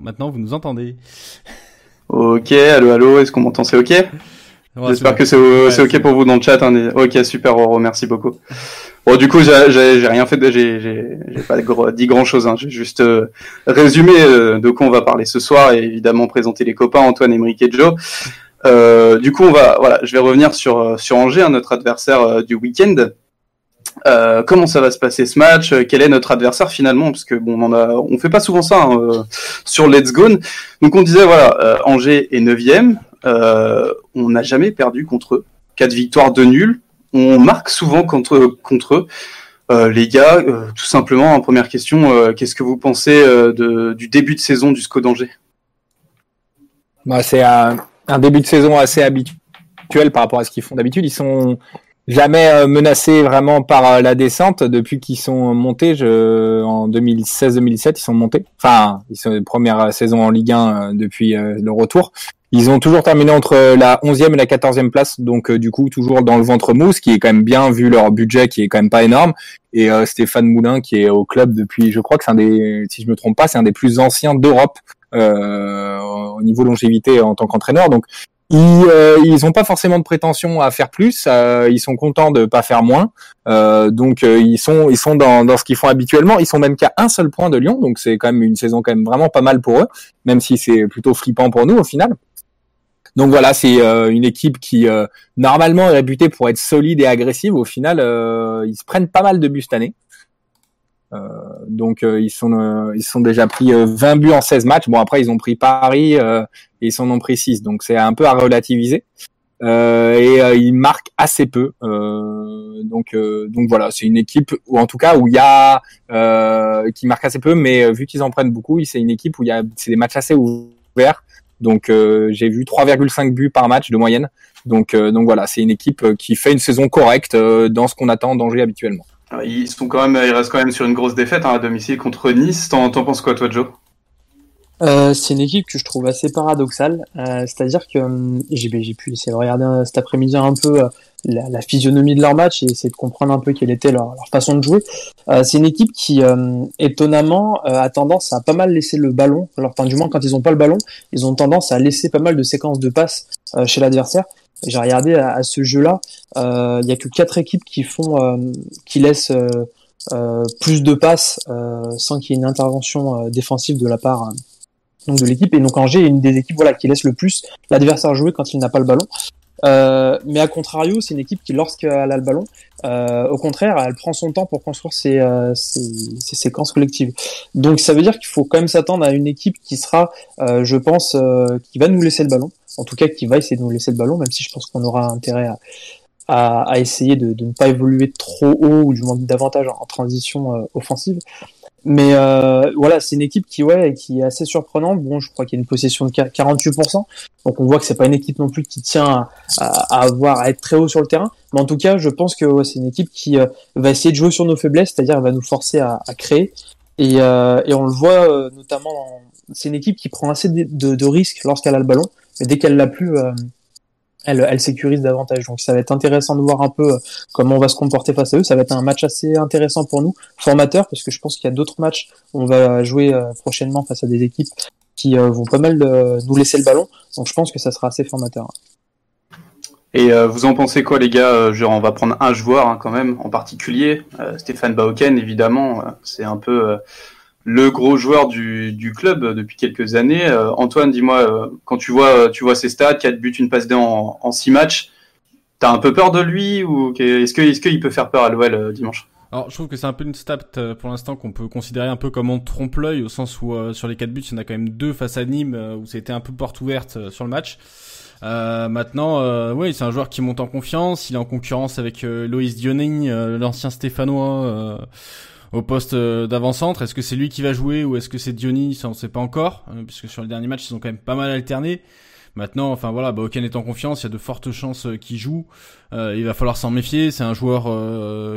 Maintenant, vous nous entendez. Ok, allô, allô, est-ce qu'on m'entend C'est ok? J'espère que c'est ok pour vous dans le chat. Hein. Ok, super, Oro, merci beaucoup. Bon, du coup, j'ai rien fait, j'ai pas dit grand chose. Hein. J'ai juste euh, résumé euh, de quoi on va parler ce soir et évidemment présenter les copains Antoine, Emeric et Joe. Euh, du coup, on va, voilà, je vais revenir sur sur Angers, hein, notre adversaire du week-end. Euh, comment ça va se passer ce match? Quel est notre adversaire finalement? Parce que bon, on fait pas souvent ça hein, euh, sur Let's Go. Donc on disait voilà, euh, Angers est 9 on n'a jamais perdu contre eux. Quatre victoires, de nuls. On marque souvent contre eux. les gars, tout simplement, en première question, qu'est-ce que vous pensez du début de saison du SCO d'Angers? Bah, C'est un, un, début de saison assez habituel par rapport à ce qu'ils font d'habitude. Ils sont jamais euh, menacés vraiment par euh, la descente depuis qu'ils sont montés. Je, en 2016-2017, ils sont montés. Enfin, ils sont première saison en Ligue 1 euh, depuis le retour. Ils ont toujours terminé entre la 11e et la 14e place, donc du coup toujours dans le ventre mou, ce qui est quand même bien vu leur budget qui est quand même pas énorme. Et Stéphane Moulin qui est au club depuis, je crois que c'est un des, si je me trompe pas, c'est un des plus anciens d'Europe euh, au niveau longévité en tant qu'entraîneur. Donc ils euh, ils ont pas forcément de prétention à faire plus. Euh, ils sont contents de pas faire moins. Euh, donc euh, ils sont ils sont dans, dans ce qu'ils font habituellement. Ils sont même qu'à un seul point de Lyon. Donc c'est quand même une saison quand même vraiment pas mal pour eux, même si c'est plutôt flippant pour nous au final. Donc voilà, c'est une équipe qui normalement est réputée pour être solide et agressive. Au final, ils se prennent pas mal de buts cette année. Euh, donc euh, ils sont euh, ils sont déjà pris 20 buts en 16 matchs. Bon après ils ont pris Paris et ils s'en ont pris 6. Donc c'est un peu à relativiser. et ils marquent assez peu. donc donc voilà, c'est une équipe ou en tout cas où il y a qui marque assez peu, mais vu qu'ils en prennent beaucoup, c'est une équipe où il y a c'est des matchs assez ouverts. Donc j'ai vu 3,5 buts par match de moyenne. Donc donc voilà, c'est une équipe qui fait une saison correcte dans ce qu'on attend d'Angers habituellement. Ils sont quand même, ils restent quand même sur une grosse défaite hein, à domicile contre Nice. T'en, penses quoi, toi, Joe? Euh, c'est une équipe que je trouve assez paradoxale, euh, c'est-à-dire que euh, j'ai, j'ai pu essayer de regarder cet après-midi un peu la, physionomie de leur match et essayer de comprendre un peu quelle était leur, façon de jouer. c'est une équipe qui, étonnamment, a tendance à pas mal laisser le ballon. Alors, enfin, du moins quand ils ont pas le ballon, ils ont tendance à laisser pas mal de séquences de passes chez l'adversaire. J'ai regardé à, ce jeu-là, il y a que quatre équipes qui font, qui laissent euh, plus de passes sans qu'il y ait une intervention défensive de la part donc de l'équipe. Et donc Angers est une des équipes voilà qui laisse le plus l'adversaire jouer quand il n'a pas le ballon. Euh, mais à contrario, c'est une équipe qui, lorsqu'elle a le ballon, euh, au contraire, elle prend son temps pour construire ses, euh, ses, ses séquences collectives. Donc ça veut dire qu'il faut quand même s'attendre à une équipe qui sera, euh, je pense, euh, qui va nous laisser le ballon. En tout cas, qui va essayer de nous laisser le ballon, même si je pense qu'on aura intérêt à, à, à essayer de, de, ne pas évoluer trop haut ou du moins davantage en transition offensive. Mais euh, voilà, c'est une équipe qui ouais, qui est assez surprenante. Bon, je crois qu'il y a une possession de 48%, donc on voit que c'est pas une équipe non plus qui tient à, à, avoir à être très haut sur le terrain. Mais en tout cas, je pense que ouais, c'est une équipe qui euh, va essayer de jouer sur nos faiblesses, c'est-à-dire va nous forcer à, à créer. Et, euh, et, on le voit euh, notamment, c'est une équipe qui prend assez de, de risques lorsqu'elle a le ballon, mais dès qu'elle l'a plus, euh, elle, elle sécurise davantage. Donc ça va être intéressant de voir un peu euh, comment on va se comporter face à eux. Ça va être un match assez intéressant pour nous, formateur, parce que je pense qu'il y a d'autres matchs où on va jouer euh, prochainement face à des équipes qui vont pas mal nous laisser le ballon. Donc je pense que ça sera assez formateur. Et vous en pensez quoi, les gars? Genre, on va prendre un joueur hein, quand même, en particulier, Stéphane Bauken, évidemment. c'est un peu le gros joueur du, du club depuis quelques années. Euh, Antoine, dis-moi, euh, quand tu vois, tu vois ses stats, 4 buts, une passe D en, en 6 matchs, t'as un peu peur de lui ou est-ce que est-ce qu'il peut faire peur à l'OL euh, dimanche? Alors, je trouve que c'est un peu une stat pour l'instant qu'on peut considérer un peu comme on trompe l'œil, au sens où sur les 4 buts, il y en a quand même deux face à Nîmes, où c'était un peu porte ouverte sur le match. Euh, maintenant, oui, c'est un joueur qui monte en confiance. Il est en concurrence avec Loïs Dioning, l'ancien Stéphanois au poste euh, d'avant-centre. Est-ce que c'est lui qui va jouer ou est-ce que c'est Diony? Ça, on sait pas encore, euh, puisque sur le dernier match, ils ont quand même pas mal alterné. Maintenant, enfin voilà, bah, est en confiance, il y a de fortes chances euh, qu'il joue. il va falloir s'en méfier. C'est un joueur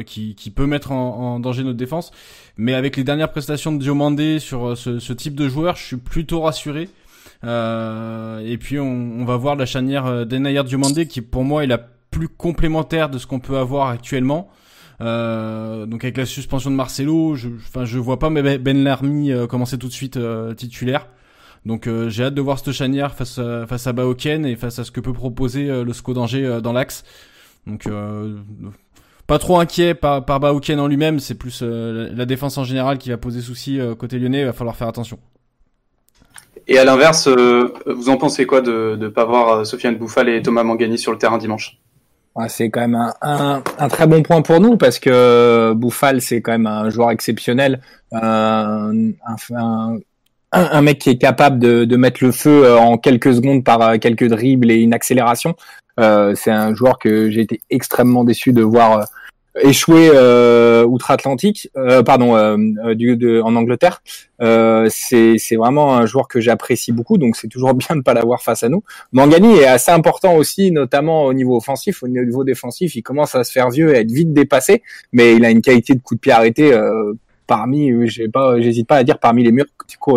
qui, peut mettre en, danger notre défense. Mais avec les dernières prestations de Diomandé sur ce, type de joueur, je suis plutôt rassuré. et puis on, on, va voir la charnière d'Enayar Diomandé qui pour moi est la plus complémentaire de ce qu'on peut avoir actuellement. Euh, donc avec la suspension de Marcelo, je, enfin je vois pas Ben Larmi euh, commencer tout de suite euh, titulaire. Donc j'ai hâte de voir cette chanière face à, face à Baoken et face à ce que peut proposer le SCO d'Angers dans l'axe. Donc pas trop inquiet par, par Baoken en lui-même, c'est plus la défense en général qui va poser souci côté lyonnais, il va falloir faire attention. Et à l'inverse, vous en pensez quoi de ne pas voir Sofiane Bouffal et Thomas Mangani sur le terrain dimanche? C'est quand même un, un, très bon point pour nous parce que Bouffal, c'est quand même un joueur exceptionnel, un, un, un, mec qui est capable de, mettre le feu euh, en quelques secondes par euh, quelques dribbles et une accélération. Euh, c'est un joueur que j'ai été extrêmement déçu de voir euh, échoué euh, outre-Atlantique, euh, pardon, euh, de, en Angleterre. c'est vraiment un joueur que j'apprécie beaucoup, donc c'est toujours bien de ne pas l'avoir face à nous. Mangani est assez important aussi, notamment au niveau offensif, au niveau défensif, il commence à se faire vieux et à être vite dépassé, mais il a une qualité de coup de pied arrêté parmi, pas, j'hésite pas à dire parmi les meilleurs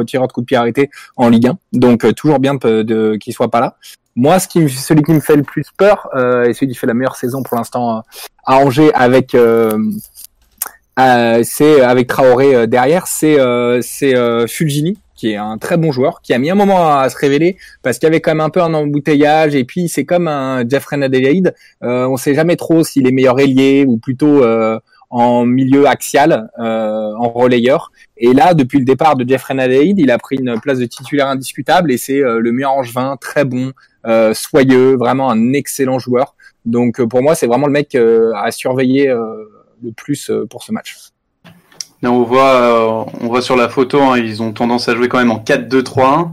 tireurs de coup de pied arrêtés en Ligue 1. Donc toujours bien de, de qu'il soit pas là. Moi, ce qui, celui qui me fait le plus peur, euh, et celui qui fait la meilleure saison pour l'instant euh, à Angers avec euh, euh, c'est avec Traoré derrière, c'est c'est Fulgini qui est un très bon joueur, qui a mis un moment à, se révéler parce qu'il y avait quand même un peu un embouteillage et puis c'est comme un Jeffrey Adelaide, euh, on sait jamais trop s'il est meilleur ailier ou plutôt en milieu axial, en relayeur. Et là, depuis le départ de Jeffrey Adelaide, il a pris une place de titulaire indiscutable et c'est le meilleur angevin, très bon, euh, soyeux, vraiment un excellent joueur. Donc euh, pour moi, c'est vraiment le mec euh, à surveiller le plus pour ce match. on voit, on voit sur la photo, hein, ils ont tendance à jouer quand même en 4-2-3-1.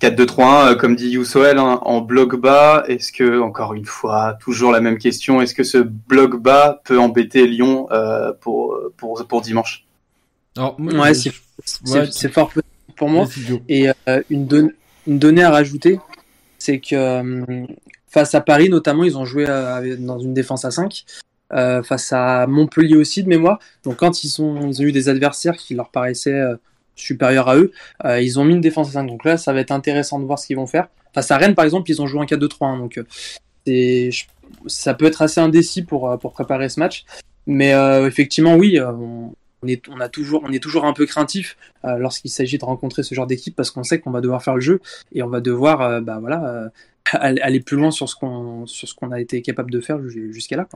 4-2-3-1, comme dit Youssoel, hein, en bloc bas. Est-ce que, encore une fois, toujours la même question, est-ce que ce bloc bas peut embêter Lyon pour, pour, pour dimanche? Ouais, c'est fort pour moi. Et une, une donnée à rajouter, c'est que euh, face à Paris notamment, ils ont joué euh, dans une défense à 5. Euh, face à Montpellier aussi de mémoire. Donc quand ils, ont eu des adversaires qui leur paraissaient supérieurs à eux, ils ont mis une défense à 5. Donc là, ça va être intéressant de voir ce qu'ils vont faire. Face à Rennes, par exemple, ils ont joué un 4-2-3. donc ça peut être assez indécis pour, préparer ce match. Mais effectivement, oui, est, on, a toujours, on est toujours un peu craintif euh, lorsqu'il s'agit de rencontrer ce genre d'équipe parce qu'on sait qu'on va devoir faire le jeu et on va devoir euh, bah, voilà, euh, aller plus loin sur ce qu'on sur ce qu'on a été capable de faire jusqu'à là.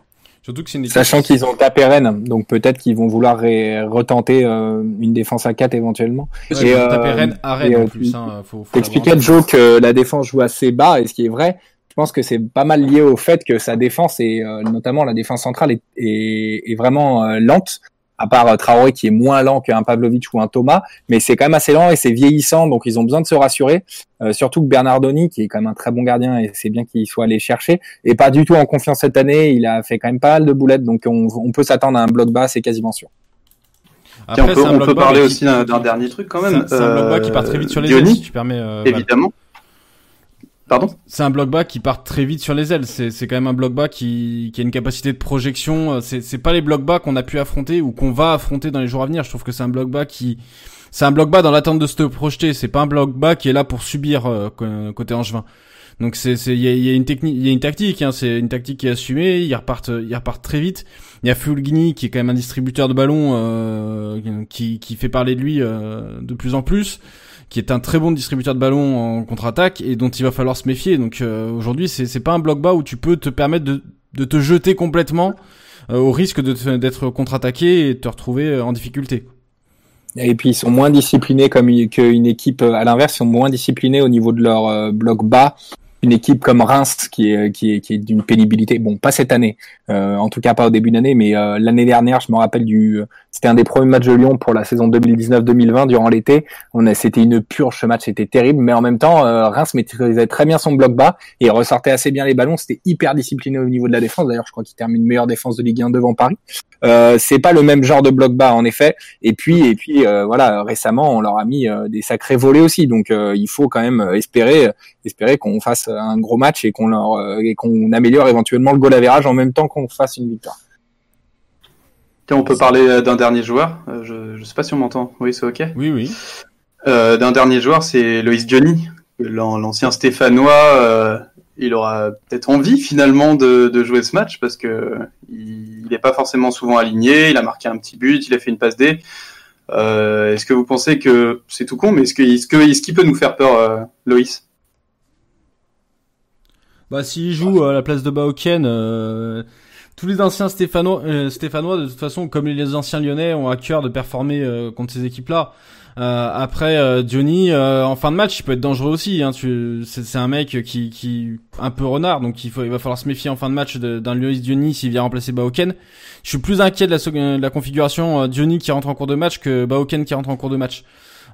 Surtout que une Sachant qu'ils ont tapé Rennes, donc peut-être qu'ils vont vouloir retenter une défense à 4 éventuellement. Et, tapé Rennes à Rennes en plus. Hein, T'expliquais Joe que la défense joue assez bas et ce qui est vrai. Je pense que c'est pas mal lié au fait que sa défense et notamment la défense centrale est, est, est vraiment lente à part euh, Traoré qui est moins lent qu'un Pavlovic ou un Thomas, mais c'est quand même assez lent et c'est vieillissant, donc ils ont besoin de se rassurer. Euh, surtout que Bernardoni, qui est quand même un très bon gardien, et c'est bien qu'il soit allé chercher, et pas du tout en confiance cette année. Il a fait quand même pas mal de boulettes, donc on, peut s'attendre à un bloc bas, c'est quasiment sûr. on peut, parler aussi d'un dernier truc quand même. C'est un bloc bas qui part très vite sur les ailes, si tu permets. Euh, évidemment. C'est un bloc bas qui part très vite sur les ailes. C'est quand même un bloc bas qui, qui a une capacité de projection. C'est pas les blocs bas qu'on a pu affronter ou qu'on va affronter dans les jours à venir. Je trouve que c'est un bloc bas qui, c'est un bloc bas dans l'attente de se projeter. C'est pas un bloc bas qui est là pour subir euh, côté angevin. Donc c'est il y a, y a, une technique, il y a une tactique. Hein, c'est une tactique qui est assumée. Ils repartent, ils repartent très vite. Il y a Fulgini qui est quand même un distributeur de ballon euh, qui, qui fait parler de lui euh, de plus en plus qui est un très bon distributeur de ballon en contre-attaque et dont il va falloir se méfier. Donc euh, aujourd'hui, c'est c'est pas un bloc bas où tu peux te permettre de te jeter complètement euh, au risque d'être contre-attaqué et de te retrouver euh, en difficulté. Et puis ils sont moins disciplinés comme qu'une équipe à l'inverse, ils sont moins disciplinés au niveau de leur bloc bas une équipe comme Reims qui est qui est qui est d'une pénibilité. Bon pas cette année euh, en tout cas pas au début d'année mais euh, l'année dernière je me rappelle du c'était un des premiers matchs de Lyon pour la saison 2019-2020 durant l'été. On a c'était une purge match c'était terrible mais en même temps euh, Reims maîtrisait très bien son bloc bas et ressortait assez bien les ballons. C'était hyper discipliné au niveau de la défense. D'ailleurs je crois qu'il termine meilleure défense de Ligue 1 devant Paris euh, c'est pas le même genre de bloc bas en effet et puis et puis voilà récemment on leur a mis des sacrés volets aussi donc il faut quand même espérer espérer qu'on fasse un gros match et qu'on leur euh, et qu'on améliore éventuellement le goal average en même temps qu'on fasse une victoire. on peut parler euh, d'un dernier joueur. Euh, je ne sais pas si on m'entend. Oui, c'est ok. Oui, oui. d'un dernier joueur, c'est Loïs Johnny, l'ancien Stéphanois. Il aura peut-être envie finalement de, jouer ce match parce que il n'est pas forcément souvent aligné. Il a marqué un petit but, il a fait une passe D. est-ce que vous pensez que c'est tout con, mais est-ce qu'il est est peut nous faire peur, Loïs? Bah, s'il joue à la place de Baoken, tous les anciens Stéphanois, de toute façon, comme les anciens Lyonnais, ont à cœur de performer contre ces équipes-là. Euh, après euh, Johnny euh, en fin de match il peut être dangereux aussi hein, tu c'est un mec qui qui un peu renard donc il faut il va falloir se méfier en fin de match d'un Loïs Johnny s'il vient remplacer Baoken je suis plus inquiet de la, de la configuration Johnny qui rentre en cours de match que Baoken qui rentre en cours de match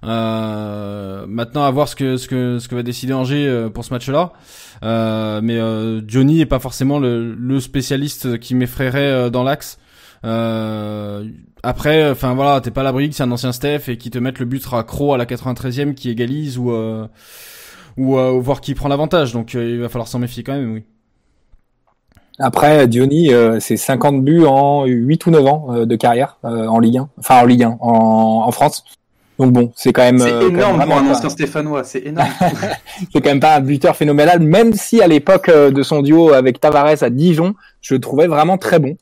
euh, maintenant à voir ce que ce que ce que va décider Angers pour ce match-là. Euh, mais Johnny est pas forcément le, le spécialiste qui m'effraierait dans l'axe. Euh, après, enfin voilà, t'es pas l'abri que c'est un ancien Steph et qui te mette le but sera Cro à la 93e qui égalise ou euh, ou, euh, voir qui prend l'avantage. Donc euh, il va falloir s'en méfier quand même, oui. Après, Diony, c'est 50 buts en 8 ou 9 ans de carrière en Ligue 1, enfin en Ligue 1 en, en France. Donc bon, c'est quand même. C'est énorme pour un ancien Stéphanois, c'est énorme. c'est quand même pas un buteur phénoménal, même si à l'époque de son duo avec Tavares à Dijon, je le trouvais vraiment très bon.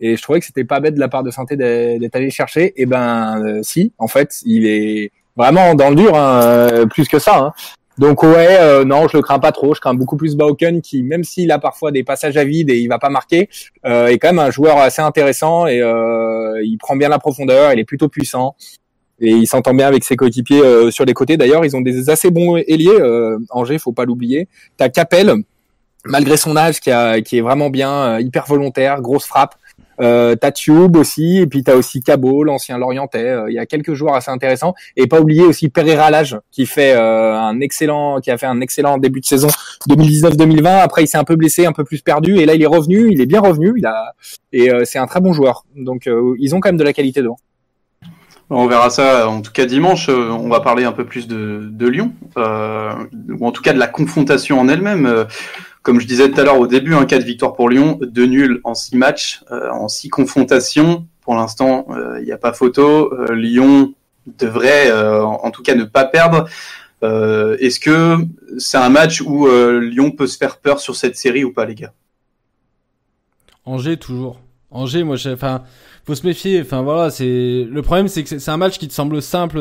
Et je trouvais que c'était pas bête de la part de Santé d'être allé chercher. Et eh ben euh, si, en fait, il est vraiment dans le dur, hein, euh, plus que ça. Hein. Donc ouais, euh, non, je le crains pas trop. Je crains beaucoup plus Bauken qui, même s'il a parfois des passages à vide et il va pas marquer, est quand même un joueur assez intéressant et il prend bien la profondeur. Il est plutôt puissant et il s'entend bien avec ses coéquipiers sur les côtés. D'ailleurs, ils ont des assez bons ailiers. Angers, faut pas l'oublier. T'as Capel, malgré son âge, qui, a, qui est vraiment bien, hyper volontaire, grosse frappe. Euh, t'as Tube aussi, et puis t'as aussi Cabot, l'ancien Lorientais. Euh, il y a quelques joueurs assez intéressants. Et pas oublier aussi Pereira Lage, qui fait euh, un excellent, qui a fait un excellent début de saison 2019-2020. Après, il s'est un peu blessé, un peu plus perdu, et là, il est revenu. Il est bien revenu. Il a et euh, c'est un très bon joueur. Donc, ils ont quand même de la qualité devant. On verra ça, en tout cas dimanche, on va parler un peu plus de, de Lyon, ou en tout cas de la confrontation en elle-même. Comme je disais tout à l'heure au début, un cas de victoire pour Lyon, deux nuls en six matchs, euh, en six confrontations. Pour l'instant, il euh, n'y a pas photo. Euh, Lyon devrait, en tout cas, ne pas perdre. Est-ce que c'est un match où Lyon peut se faire peur sur cette série ou pas, les gars? Angers toujours. Angers, moi, enfin, faut se méfier. Enfin voilà, c'est le problème, c'est que c'est un match qui te semble simple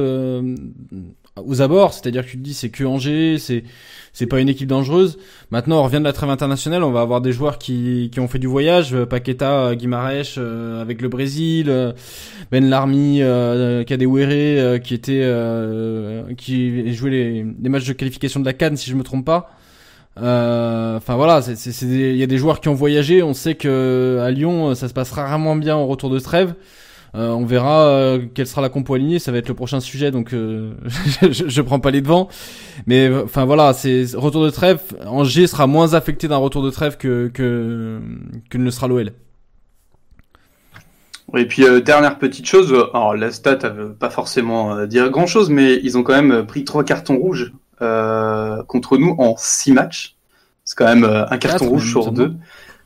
aux abords, c'est-à-dire que tu te dis c'est que Angers, c'est c'est pas une équipe dangereuse. Maintenant, on revient de la trêve internationale, on va avoir des joueurs qui, qui ont fait du voyage, euh, Paqueta, euh, Guimarães euh, avec le Brésil, Ben Larmi, euh, Kadewere qui était qui jouait les, les matchs de qualification de la Cannes si je me trompe pas. Enfin voilà, il y a des joueurs qui ont voyagé. On sait que à Lyon, ça se passe rarement bien au retour de trêve. Euh, on verra euh, quelle sera la compo alignée, ça va être le prochain sujet, donc euh, je, je, prends pas les devants. Mais enfin voilà, c'est retour de trêve. Angers sera moins affecté d'un retour de trêve que que, que ne le sera l'OL. Et puis dernière petite chose, alors la stat elle veut pas forcément dire grand chose, mais ils ont quand même pris trois cartons rouges contre nous en six matchs. C'est quand même un carton rouge sur deux.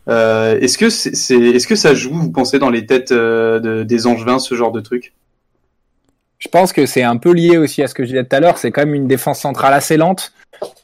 Euh, est-ce que c'est, est-ce que ça joue, vous pensez, dans les têtes euh, de, des Angevins, ce genre de truc? Je pense que c'est un peu lié aussi à ce que je disais tout à l'heure. C'est quand même une défense centrale assez lente.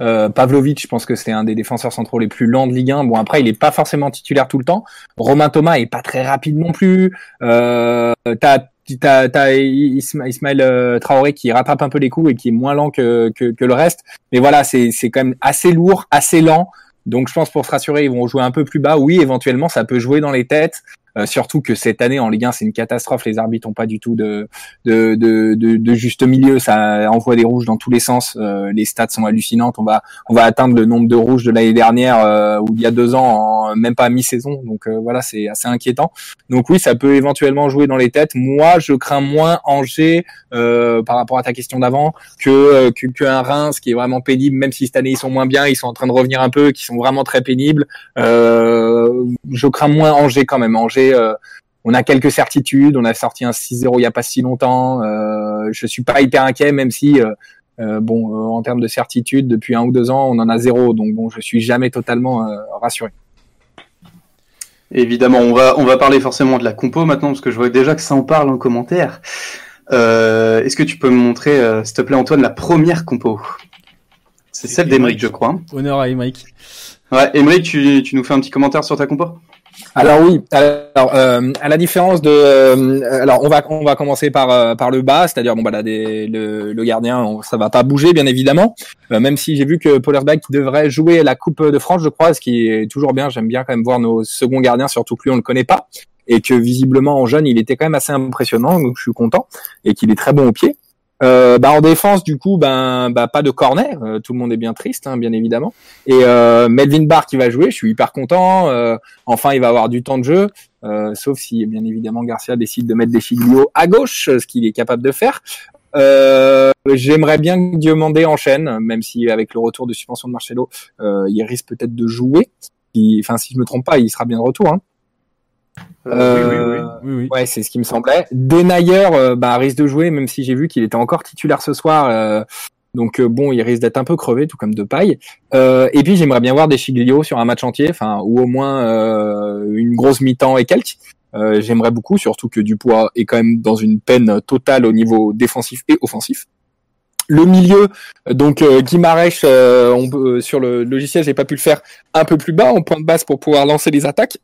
Euh, Pavlovic, je pense que c'est un des défenseurs centraux les plus lents de Ligue 1. Bon, après, il est pas forcément titulaire tout le temps. Romain Thomas est pas très rapide non plus. Euh, t'as T'as, Ismaël euh, Traoré qui rattrape un peu les coups et qui est moins lent que, que, que le reste. Mais voilà, c'est, c'est quand même assez lourd, assez lent. Donc je pense pour se rassurer, ils vont jouer un peu plus bas. Oui, éventuellement, ça peut jouer dans les têtes. Euh, surtout que cette année en Ligue 1 c'est une catastrophe, les arbitres ont pas du tout de de, de, de, juste milieu, ça envoie des rouges dans tous les sens, euh, les stats sont hallucinantes, on va on va atteindre le nombre de rouges de l'année dernière euh, ou il y a deux ans, en, même pas mi-saison, donc voilà c'est assez inquiétant. Donc oui ça peut éventuellement jouer dans les têtes. Moi je crains moins Angers par rapport à ta question d'avant que, que que un Reims qui est vraiment pénible, même si cette année ils sont moins bien, ils sont en train de revenir un peu, qui sont vraiment très pénibles. je crains moins Angers quand même. Angers euh, on a quelques certitudes. On a sorti un 6-0 il y a pas si longtemps. Euh, je suis pas hyper inquiet, même si euh, bon, en termes de certitude, depuis un ou deux ans, on en a zéro. Donc bon, je suis jamais totalement rassuré. Évidemment, on va on va parler forcément de la compo maintenant parce que je vois déjà que ça en parle en commentaire. Est-ce que tu peux me montrer, s'il te plaît, Antoine, la première compo? C'est celle d'Emeric, je crois. Honneur à Emeric. Ouais, Emeric, tu, nous fais un petit commentaire sur ta compo? Alors oui, alors euh, à la différence de, euh, alors on va on va commencer par euh, par le bas, c'est-à-dire bon bah là le, gardien, ça va pas bouger bien évidemment, même si j'ai vu que Pollersbeck devrait jouer la Coupe de France, je crois, ce qui est toujours bien. J'aime bien quand même voir nos seconds gardiens, surtout que lui on le connaît pas et que visiblement en jeune il était quand même assez impressionnant, donc je suis content et qu'il est très bon au pied. Euh, bah en défense, du coup, ben bah, pas de corner. Euh, tout le monde est bien triste, hein, bien évidemment. Et euh, Melvin Barr qui va jouer, je suis hyper content. Euh, enfin, il va avoir du temps de jeu, euh, sauf si bien évidemment Garcia décide de mettre des Chiglio à gauche, ce qu'il est capable de faire. J'aimerais bien que Diomandé enchaîne, même si avec le retour de suspension de Marcelo, il risque peut-être de jouer. Enfin, si je me trompe pas, il sera bien de retour. Hein. Euh, oui, oui, Ouais, c'est ce qui me semblait. Denayer euh, bah, risque de jouer, même si j'ai vu qu'il était encore titulaire ce soir. Euh, donc bon, il risque d'être un peu crevé, tout comme de paille. et puis j'aimerais bien voir des Chiglio sur un match entier, enfin ou au moins une grosse mi-temps et quelques. j'aimerais beaucoup, surtout que Dupois est quand même dans une peine totale au niveau défensif et offensif. Le milieu, donc euh, on sur le logiciel, j'ai pas pu le faire un peu plus bas en point de base pour pouvoir lancer les attaques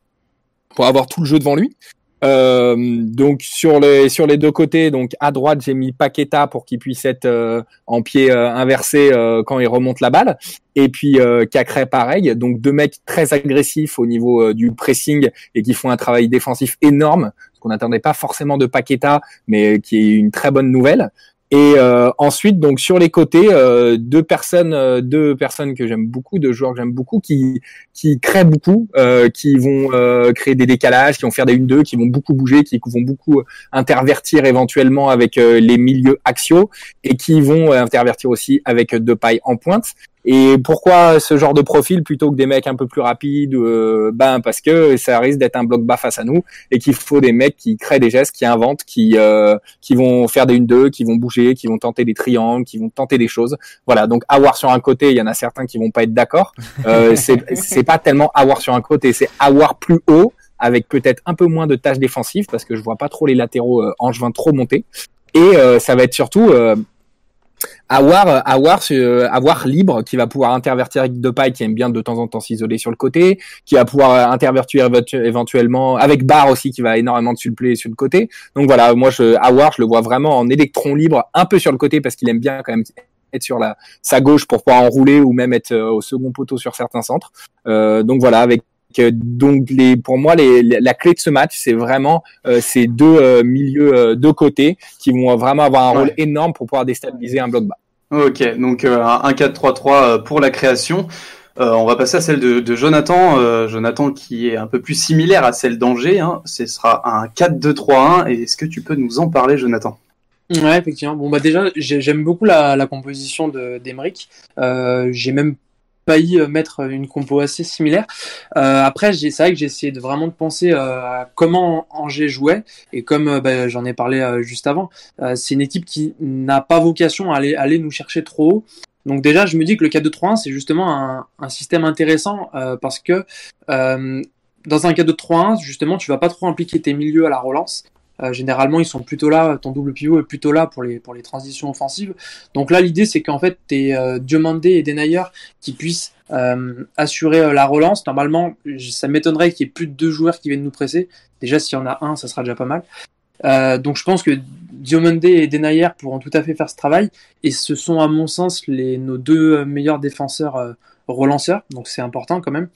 pour avoir tout le jeu devant lui. Euh, donc sur les sur les deux côtés, donc à droite j'ai mis Paqueta pour qu'il puisse être euh, en pied euh, inversé quand il remonte la balle, et puis Cacré pareil, donc deux mecs très agressifs au niveau du pressing et qui font un travail défensif énorme, ce qu'on n'attendait pas forcément de Paqueta, mais qui est une très bonne nouvelle. Et euh, ensuite, donc sur les côtés, euh, deux personnes, euh, deux personnes que j'aime beaucoup, deux joueurs que j'aime beaucoup, qui qui créent beaucoup, qui vont créer des décalages, qui vont faire des 1-2, qui vont beaucoup bouger, qui vont beaucoup intervertir éventuellement avec les milieux axiaux et qui vont intervertir aussi avec deux pailles en pointe. Et pourquoi ce genre de profil plutôt que des mecs un peu plus rapides euh, Ben parce que ça risque d'être un bloc bas face à nous et qu'il faut des mecs qui créent des gestes, qui inventent, qui euh, qui vont faire des une deux, qui vont bouger, qui vont tenter des triangles, qui vont tenter des choses. Voilà. Donc avoir sur un côté, il y en a certains qui vont pas être d'accord. Euh, c'est c'est pas tellement avoir sur un côté, c'est avoir plus haut avec peut-être un peu moins de tâches défensives parce que je vois pas trop les latéraux euh, Angevin trop monter. Et euh, ça va être surtout avoir avoir avoir libre qui va pouvoir intervertir Depay qui aime bien de temps en temps s'isoler sur le côté qui va pouvoir intervertir éventuellement avec Barre aussi qui va énormément de suppléer sur le côté. Donc voilà moi je avoir je le vois vraiment en électron libre un peu sur le côté parce qu'il aime bien quand même être sur la sa gauche pour pouvoir enrouler ou même être euh, au second poteau sur certains centres. Euh, donc voilà avec donc les, pour moi, les, la clé de ce match, c'est vraiment euh, ces deux euh, milieux euh, de côté qui vont vraiment avoir un rôle énorme pour pouvoir déstabiliser un bloc bas. Ok, donc un 4-3-3 pour la création. on va passer à celle de, Jonathan. Jonathan qui est un peu plus similaire à celle d'Angers. Hein. Ce sera un 4-2-3-1. Et est-ce que tu peux nous en parler, Jonathan? Ouais, effectivement. Bon, bah déjà, j'aime beaucoup la, la composition de d'Emeric. j'ai même failli euh, mettre une compo assez similaire. Euh, après, c'est vrai que j'ai essayé de vraiment de penser euh, à comment Angers jouait et comme bah, j'en ai parlé juste avant, c'est une équipe qui n'a pas vocation à aller, aller nous chercher trop haut. Donc déjà, je me dis que le 4-2-3-1, c'est justement un, un, système intéressant parce que dans un 4-2-3-1, justement, tu vas pas trop impliquer tes milieux à la relance. Euh, généralement, ils sont plutôt là, ton double pivot est plutôt là pour les, pour les transitions offensives. Donc là, l'idée, c'est qu'en fait, tu euh, Diomandé et Denayer qui puissent euh, assurer euh, la relance. Normalement, ça m'étonnerait qu'il y ait plus de deux joueurs qui viennent nous presser. Déjà, s'il y en a un, ça sera déjà pas mal. Euh, donc je pense que Diomandé et Denayer pourront tout à fait faire ce travail. Et ce sont, à mon sens, les, nos deux meilleurs défenseurs relanceurs. Donc c'est important quand même.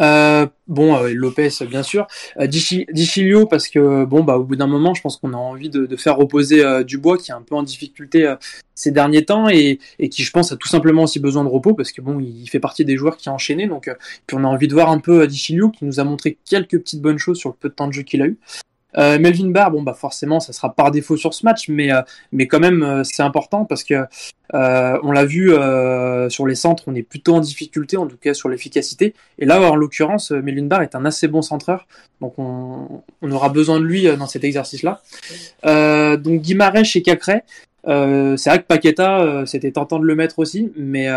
Euh, bon, euh, Lopez bien sûr, euh, Dichilio parce que bon bah au bout d'un moment, je pense qu'on a envie de, faire reposer Dubois qui est un peu en difficulté ces derniers temps et, qui je pense a tout simplement aussi besoin de repos parce que bon il fait partie des joueurs qui a enchaîné donc puis on a envie de voir un peu Dichilio qui nous a montré quelques petites bonnes choses sur le peu de temps de jeu qu'il a eu. Euh, Melvin Barr, bon bah forcément, ça sera par défaut sur ce match, mais euh, mais quand même euh, c'est important parce que on l'a vu sur les centres, on est plutôt en difficulté, en tout cas sur l'efficacité. Et là, en l'occurrence, Melvin Barr est un assez bon centreur, donc on, aura besoin de lui dans cet exercice-là. donc Guimarães et Cacré, c'est vrai que Paqueta, c'était tentant de le mettre aussi, mais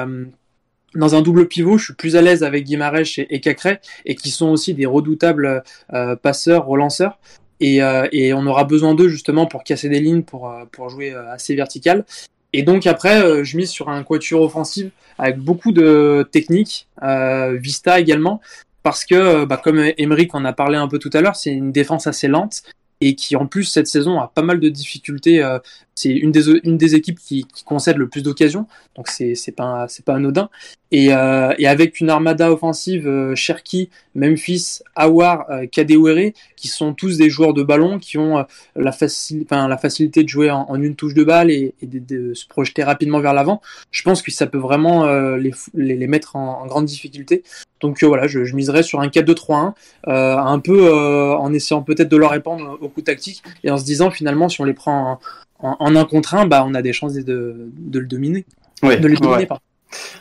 dans un double pivot, je suis plus à l'aise avec Guimarães et, et Cacré, et qui sont aussi des redoutables passeurs, relanceurs. Et, euh, et on aura besoin d'eux justement pour casser des lignes, pour, euh, pour jouer euh, assez vertical. Et donc après, je mise sur un quatuor offensif avec beaucoup de technique, Vista également, parce que, bah, comme Emeric en a parlé un peu tout à l'heure, c'est une défense assez lente et qui en plus cette saison a pas mal de difficultés. Euh, c'est une des, une des équipes qui, qui concède le plus d'occasions, donc c'est pas c'est pas anodin. Et, euh, et avec une armada offensive, euh, Cherki, Memphis, Awar, euh, Kadewere, qui sont tous des joueurs de ballon, qui ont euh, la, faci la facilité de jouer en, en, une touche de balle et, et de, de, se projeter rapidement vers l'avant. Je pense que ça peut vraiment les, les, les, mettre en, en grande difficulté. Donc voilà, je, je miserais sur un 4-2-3-1, un peu en essayant peut-être de leur répondre au coup tactique et en se disant finalement si on les prend en, en, un contre un, bah, on a des chances de, de le dominer. Ouais, de les dominer, ouais.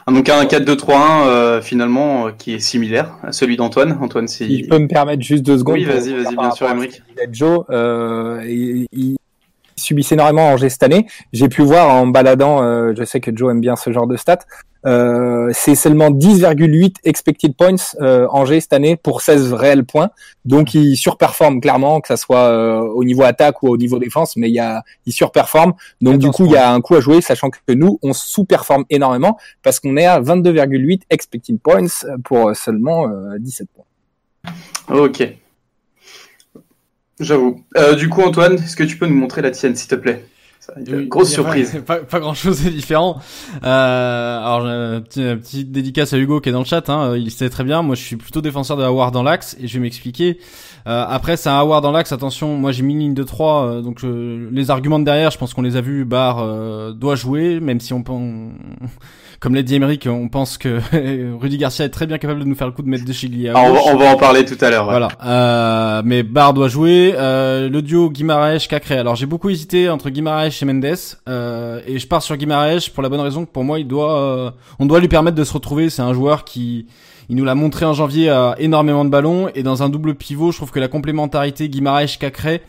Ah, donc un 4-2-3-1 euh, finalement euh, qui est similaire à celui d'Antoine. Antoine, si... je peux me permettre juste deux secondes. Oui, vas-y, vas-y, bien sûr, Emmerich. Joe, euh, il, il, subissait énormément Angers cette année. J'ai pu voir en baladant, euh, je sais que Joe aime bien ce genre de stats, euh, c'est seulement 10,8 expected points euh, Angers cette année pour 16 réels points. Donc il surperforme clairement, que ça soit euh, au niveau attaque ou au niveau défense, mais il y a il surperforme. Donc du coup il y a un coup à jouer, sachant que nous on sous-performe énormément parce qu'on est à 22,8 expected points pour seulement 17 points. Ok. J'avoue. du coup Antoine, est-ce que tu peux nous montrer la tienne s'il te plaît? Une grosse surprise. Pas, pas, grand chose de différent. Euh, alors, un petit, un petit dédicace à Hugo qui est dans le chat. Hein, il sait très bien. Moi, je suis plutôt défenseur de Howard dans l'axe et je vais m'expliquer. Euh, après, c'est un Howard dans l'axe. Attention, moi j'ai mis une ligne de 3 euh, donc je, les arguments de derrière, je pense qu'on les a vus. Bar euh, doit jouer, même si on, on comme l'a dit Emeric, on pense que Rudy Garcia est très bien capable de nous faire le coup de mettre de Chigli. On, on, va en parler tout à l'heure. Ouais. Voilà. Euh, mais Bar doit jouer. Euh, le duo Guimaraes Cacré. Alors j'ai beaucoup hésité entre Guimaraes et Mendes, euh, et je pars sur Guimaraes pour la bonne raison que pour moi il doit, euh, on doit lui permettre de se retrouver. C'est un joueur qui il nous l'a montré en janvier à énormément de ballons et dans un double pivot, je trouve que la complémentarité Guimaraes Cacré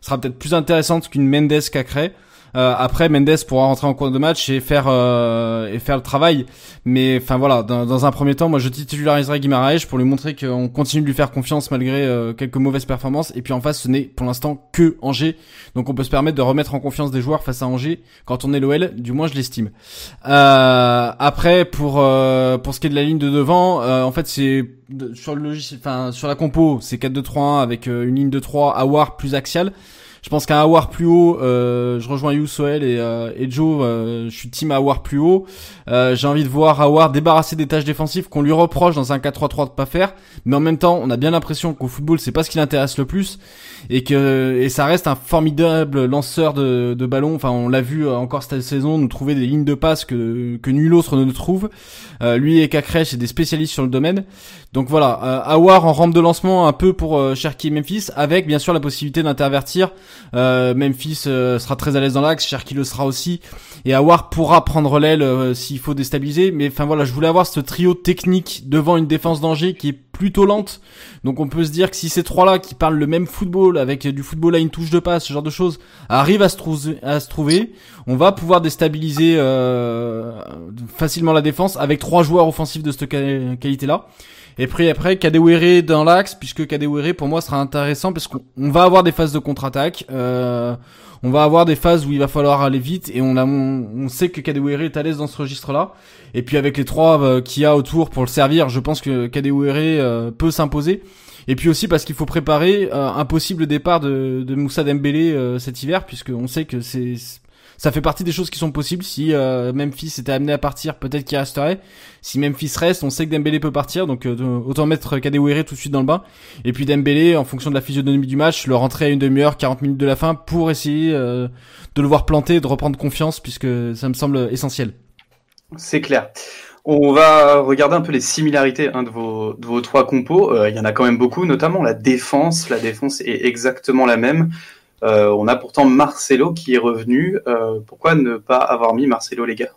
sera peut-être plus intéressante qu'une Mendes Cacré. Euh, après, Mendes pourra rentrer en cours de match et faire euh, et faire le travail. Mais enfin voilà, dans, un premier temps, moi je titulariserai Guimaraes pour lui montrer qu'on continue de lui faire confiance malgré euh, quelques mauvaises performances. Et puis en face, ce n'est pour l'instant que Angers, donc on peut se permettre de remettre en confiance des joueurs face à Angers quand on est l'OL. Du moins, je l'estime. Euh, après, pour pour ce qui est de la ligne de devant, en fait c'est sur le logiciel, enfin sur la compo, c'est 4-2-3-1 avec une ligne de 3 Awar plus axiale. Je pense qu'un Awar plus haut, euh, je rejoins Yousoel et, euh, et Joe, euh, je suis team Awar plus haut. Euh, j'ai envie de voir Awar débarrasser des tâches défensives qu'on lui reproche dans un 4-3-3 de pas faire, mais en même temps, on a bien l'impression qu'au football, c'est pas ce qui l'intéresse le plus et que et ça reste un formidable lanceur de, de ballon. Enfin, on l'a vu encore cette saison, nous trouver des lignes de passe que que nul autre ne trouve. Euh, lui et Cacré, c'est des spécialistes sur le domaine. Donc voilà, euh, Awar en rampe de lancement un peu pour euh, Cherki Memphis, avec bien sûr la possibilité d'intervertir. Euh, Memphis euh, sera très à l'aise dans l'axe, Cherki le sera aussi, et Awar pourra prendre l'aile euh, s'il faut déstabiliser. Mais enfin voilà, je voulais avoir ce trio technique devant une défense d'Angers qui est plutôt lente. Donc on peut se dire que si ces trois-là qui parlent le même football avec du football à une touche de passe, ce genre de choses, arrivent à se, trouver, on va pouvoir déstabiliser facilement la défense avec trois joueurs offensifs de cette qualité-là. Et puis après, Kadewere dans l'axe, puisque Kadewere pour moi sera intéressant parce qu'on va avoir des phases de contre-attaque. Euh, on va avoir des phases où il va falloir aller vite et on a on, sait que Kadewere est à l'aise dans ce registre-là. Et puis avec les trois euh, qu'il y a autour pour le servir, je pense que Kadewere euh, peut s'imposer. Et puis aussi parce qu'il faut préparer euh, un possible départ de, de Moussa Dembélé cet hiver, puisque on sait que c'est ça fait partie des choses qui sont possibles. Si euh, Memphis était amené à partir, peut-être qu'il resterait. Si Memphis reste, on sait que Dembélé peut partir, donc euh, autant mettre Kadewere tout de suite dans le bain. Et puis Dembélé, en fonction de la physionomie du match, le rentrer à une demi-heure, 40 minutes de la fin, pour essayer euh, de le voir planter, de reprendre confiance, puisque ça me semble essentiel. C'est clair. On va regarder un peu les similarités hein, de, vos, de vos trois compos. Euh, il y en a quand même beaucoup, notamment la défense. La défense est exactement la même. Euh, on a pourtant Marcelo qui est revenu. Euh, pourquoi ne pas avoir mis Marcelo, les gars?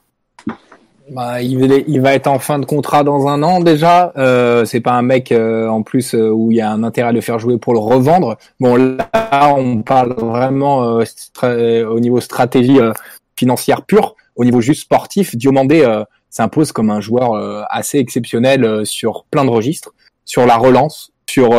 Bah, il, va être en fin de contrat dans un an déjà. Euh, c'est pas un mec euh, en plus euh, où il y a un intérêt à le faire jouer pour le revendre. Bon là, on parle vraiment euh, au niveau stratégie financière pure, au niveau juste sportif. Diomandé s'impose comme un joueur assez exceptionnel sur plein de registres, sur la relance, sur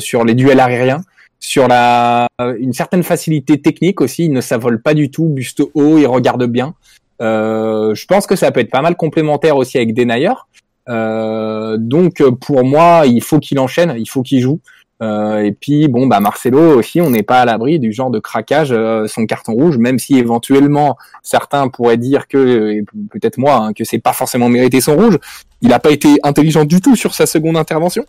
sur les duels aériens sur la une certaine facilité technique aussi. Il ne s'avole pas du tout, buste haut, il regarde bien. Euh, je pense que ça peut être pas mal complémentaire aussi avec Denayer. donc pour moi, il faut qu'il enchaîne, il faut qu'il joue. Euh, et puis bon bah Marcelo aussi, on n'est pas à l'abri du genre de craquage, euh, son carton rouge, même si éventuellement certains pourraient dire que, peut-être moi, hein, que c'est pas forcément mérité son rouge. Il n'a pas été intelligent du tout sur sa seconde intervention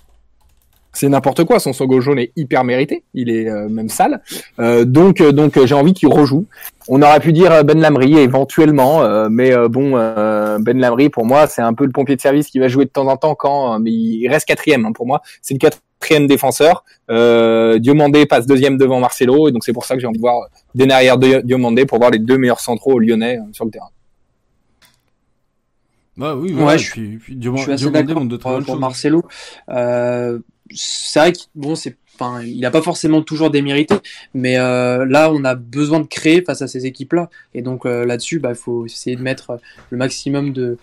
c'est n'importe quoi. Son second jaune est hyper mérité. Il est euh, même sale. Euh, donc, euh, donc j'ai envie qu'il rejoue. On aurait pu dire Ben Lamry éventuellement, mais bon, Ben Lamry pour moi c'est un peu le pompier de service qui va jouer de temps en temps quand, mais il reste quatrième hein, pour moi. C'est le quatrième défenseur. Diomandé passe deuxième devant Marcelo et donc c'est pour ça que j'ai envie de voir derrière Diomandé pour voir les deux meilleurs centraux lyonnais sur le terrain. Bah oui, ouais, je suis, je suis assez d'accord pour, pour Marcelo. Euh, c'est vrai que bon, c'est Enfin, il n'a pas forcément toujours démérité, mais euh, là, on a besoin de créer face à ces équipes-là. Et donc euh, là-dessus, bah, il faut essayer de mettre le maximum de,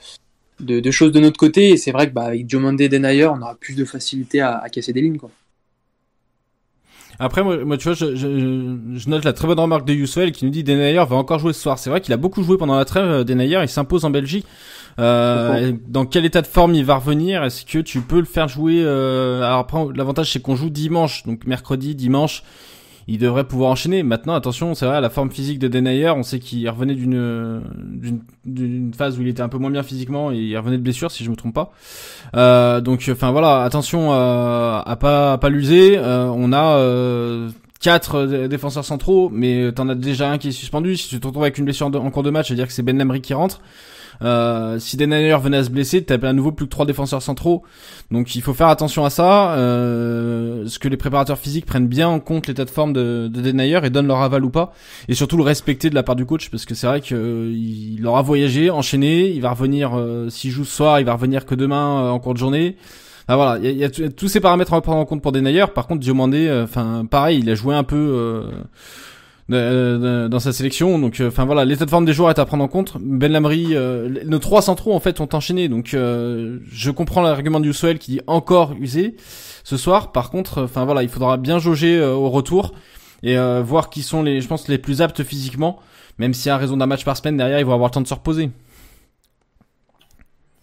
de, choses de notre côté. Et c'est vrai que bah, avec Denayer, on aura plus de facilité à, à casser des lignes. Quoi. Après, moi, tu vois, je, je, je, note la très bonne remarque de Youssoel qui nous dit Denayer va encore jouer ce soir. C'est vrai qu'il a beaucoup joué pendant la trêve. Euh, Denayer, il s'impose en Belgique. Euh, dans quel état de forme il va revenir? Est-ce que tu peux le faire jouer euh... Alors après, l'avantage c'est qu'on joue dimanche, donc mercredi, dimanche, il devrait pouvoir enchaîner. Maintenant, attention, c'est vrai, la forme physique de Denayer, on sait qu'il revenait d'une d'une phase où il était un peu moins bien physiquement et il revenait de blessure, si je me trompe pas. Euh, donc, enfin voilà, attention à, à pas à pas l'user. Euh, on a euh, quatre défenseurs centraux, mais t'en as déjà un qui est suspendu. Si tu te retrouves avec une blessure en cours de match, c'est-à-dire que c'est Ben Lamry qui rentre. Euh, si Denayer venait à se blesser, t'as à nouveau plus que trois défenseurs centraux. Donc il faut faire attention à ça. Euh, ce que les préparateurs physiques prennent bien en compte l'état de forme de, de Denayer et donnent leur aval ou pas. Et surtout le respecter de la part du coach parce que c'est vrai qu'il euh, aura voyagé, enchaîné. Il va revenir euh, s'il joue ce soir, il va revenir que demain euh, en cours de journée. Ah voilà, il y a, tous ces paramètres à prendre en compte pour Denayer. Par contre, Diomandé, enfin pareil, il a joué un peu dans sa sélection. Donc, euh, enfin voilà, l'état de forme des joueurs est à prendre en compte. Ben Lamry, euh, nos trois centraux en fait ont enchaîné. Donc, euh, je comprends l'argument du Soel qui dit encore usé ce soir. Par contre, enfin voilà, il faudra bien jauger au retour et voir qui sont les, je pense, les plus aptes physiquement. Même si à raison d'un match par semaine derrière, ils vont avoir le temps de se reposer.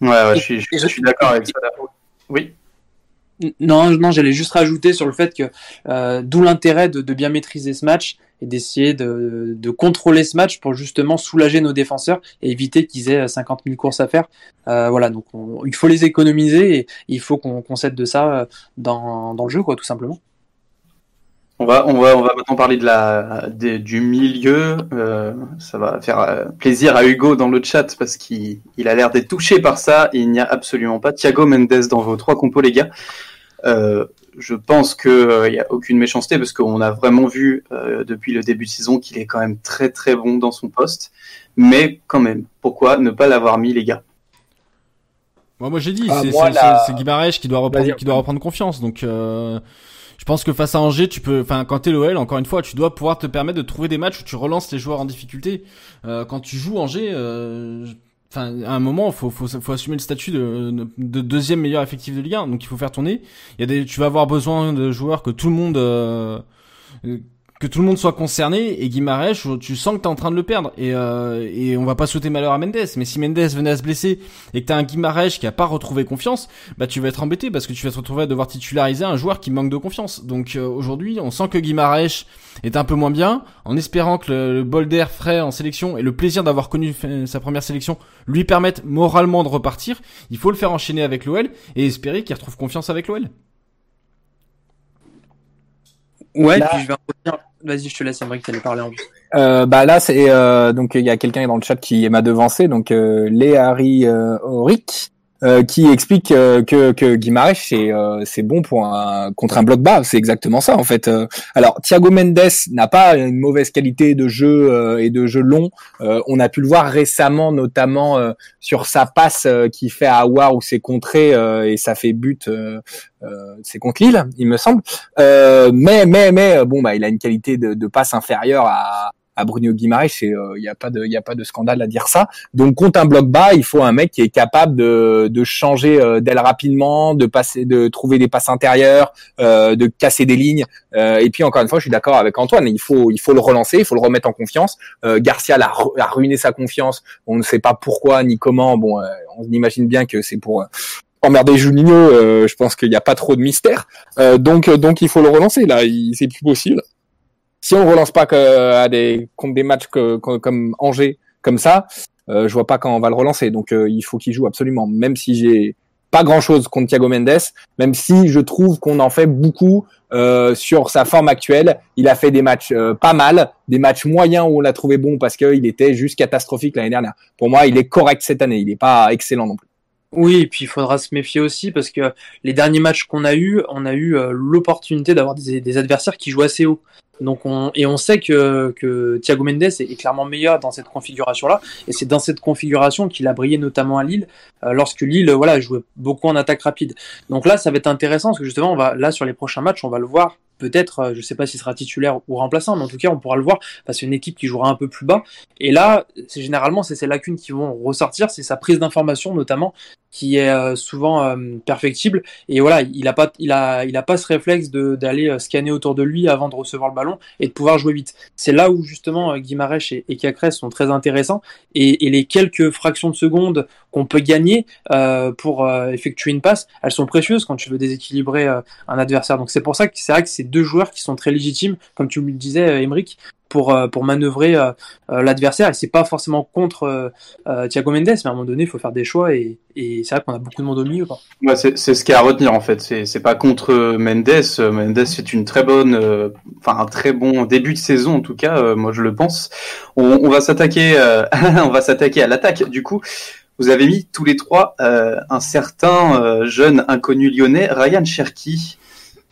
Ouais, ouais, je suis, je suis d'accord avec ça. Oui. Non, non, j'allais juste rajouter sur le fait que euh, d'où l'intérêt de, bien maîtriser ce match et d'essayer de, contrôler ce match pour justement soulager nos défenseurs et éviter qu'ils aient 50 000 courses à faire. Euh, voilà, donc il faut les économiser et il faut qu'on concède de ça euh, dans, le jeu, quoi, tout simplement. On va, on va, on va maintenant parler de la, du milieu. ça va faire plaisir à Hugo dans le chat parce qu'il a l'air d'être touché par ça. il n'y a absolument pas Thiago Mendes dans vos trois compos, les gars. Euh, je pense qu'il n'y euh, a aucune méchanceté parce qu'on a vraiment vu euh, depuis le début de saison qu'il est quand même très très bon dans son poste. Mais quand même, pourquoi ne pas l'avoir mis, les gars? Moi, j'ai dit, ah, c'est la... qui doit reprendre, qui doit reprendre confiance. Donc, je pense que face à Angers, tu peux, enfin, quand t'es l'OL, encore une fois, tu dois pouvoir te permettre de trouver des matchs où tu relances les joueurs en difficulté. quand tu joues Angers, Enfin, à un moment, faut, faut, faut assumer le statut de, de, deuxième meilleur effectif de Ligue 1. Donc, il faut faire tourner. Il y a des, tu vas avoir besoin de joueurs que tout le monde, euh, que tout le monde soit concerné et Guimarães tu sens que t'es en train de le perdre et euh, et on va pas souhaiter malheur à Mendes. Mais si Mendes venait à se blesser et que t'as un Guimarães qui a pas retrouvé confiance bah tu vas être embêté parce que tu vas te retrouver à devoir titulariser un joueur qui manque de confiance. Donc euh, aujourd'hui on sent que Guimarães est un peu moins bien en espérant que le, bol d'air frais en sélection et le plaisir d'avoir connu sa première sélection lui permettent moralement de repartir. Il faut le faire enchaîner avec l'OL et espérer qu'il retrouve confiance avec l'OL Ouais, puis je vais revenir. Vas-y, je te laisse, Emmerich, t'allais parler en plus. Euh, bah là, c'est euh, donc il y a quelqu'un dans le chat qui m'a devancé, donc euh, Auric, euh, qui explique euh, que, que Guimarães c'est euh, c'est bon pour un contre un bloc bas, c'est exactement ça en fait. alors Thiago Mendes n'a pas une mauvaise qualité de jeu et de jeu long. on a pu le voir récemment, notamment sur sa passe qui fait à Awar où c'est contré et ça fait but. c'est contre Lille, il me semble. mais mais mais bon bah il a une qualité de, de passe inférieure à à Bruno Guimaraes, il euh, y a pas de a pas de scandale à dire ça. Donc contre un bloc bas, il faut un mec qui est capable de, de changer euh, rapidement, de passer de trouver des passes intérieures, euh, de casser des lignes. Euh, et puis encore une fois, je suis d'accord avec Antoine, il faut il faut le relancer, il faut le remettre en confiance. Garcia a, ruiné sa confiance, on ne sait pas pourquoi ni comment. Bon, on imagine bien que c'est pour emmerder Juninho, je pense qu'il n'y a pas trop de mystère. donc, donc il faut le relancer. Là, c'est plus possible. Si on relance pas à des contre des matchs comme Angers, comme ça, je vois pas quand on va le relancer. Donc, il faut qu'il joue absolument. Même si j'ai pas grand chose contre Thiago Mendes, même si je trouve qu'on en fait beaucoup euh, sur sa forme actuelle. Il a fait des matchs euh, pas mal, des matchs moyens où on l'a trouvé bon parce qu'il était juste catastrophique l'année dernière. Pour moi, il est correct cette année, il n'est pas excellent non plus. Oui, et puis il faudra se méfier aussi parce que les derniers matchs qu'on a eu, on a eu euh, l'opportunité d'avoir des, des, adversaires qui jouent assez haut. Donc on, et on sait que, que Thiago Mendes est, clairement meilleur dans cette configuration-là, et c'est dans cette configuration qu'il a brillé notamment à Lille, euh, lorsque Lille voilà jouait beaucoup en attaque rapide. Donc là, ça va être intéressant parce que justement, on va là sur les prochains matchs, on va le voir peut-être, euh, je ne sais pas s'il sera titulaire ou remplaçant, mais en tout cas, on pourra le voir parce c'est une équipe qui jouera un peu plus bas. Et là, c'est généralement c'est ces lacunes qui vont ressortir, c'est sa prise d'information notamment qui est euh, souvent euh, perfectible. Et voilà, il a pas, il a, il a pas ce réflexe d'aller scanner autour de lui avant de recevoir le ballon et de pouvoir jouer vite. C'est là où justement Guimarèche et, et Cacrès sont très intéressants et, les quelques fractions de secondes qu'on peut gagner pour effectuer une passe, elles sont précieuses quand tu veux déséquilibrer un adversaire. Donc c'est pour ça que c'est vrai que c'est deux joueurs qui sont très légitimes, comme tu le disais, Emeric, pour, euh, pour manœuvrer euh, euh, l'adversaire. Et c'est pas forcément contre Thiago Mendes, mais à un moment donné, il faut faire des choix. Et, c'est vrai qu'on a beaucoup de monde au milieu. Ouais, c'est ce qu'il y a à retenir en fait. C'est pas contre Mendes. Mendes fait une très bonne, enfin un très bon début de saison en tout cas. moi, je le pense. On, va s'attaquer, on va s'attaquer à l'attaque. Du coup. Vous avez mis tous les trois un certain jeune inconnu lyonnais, Ryan Cherky.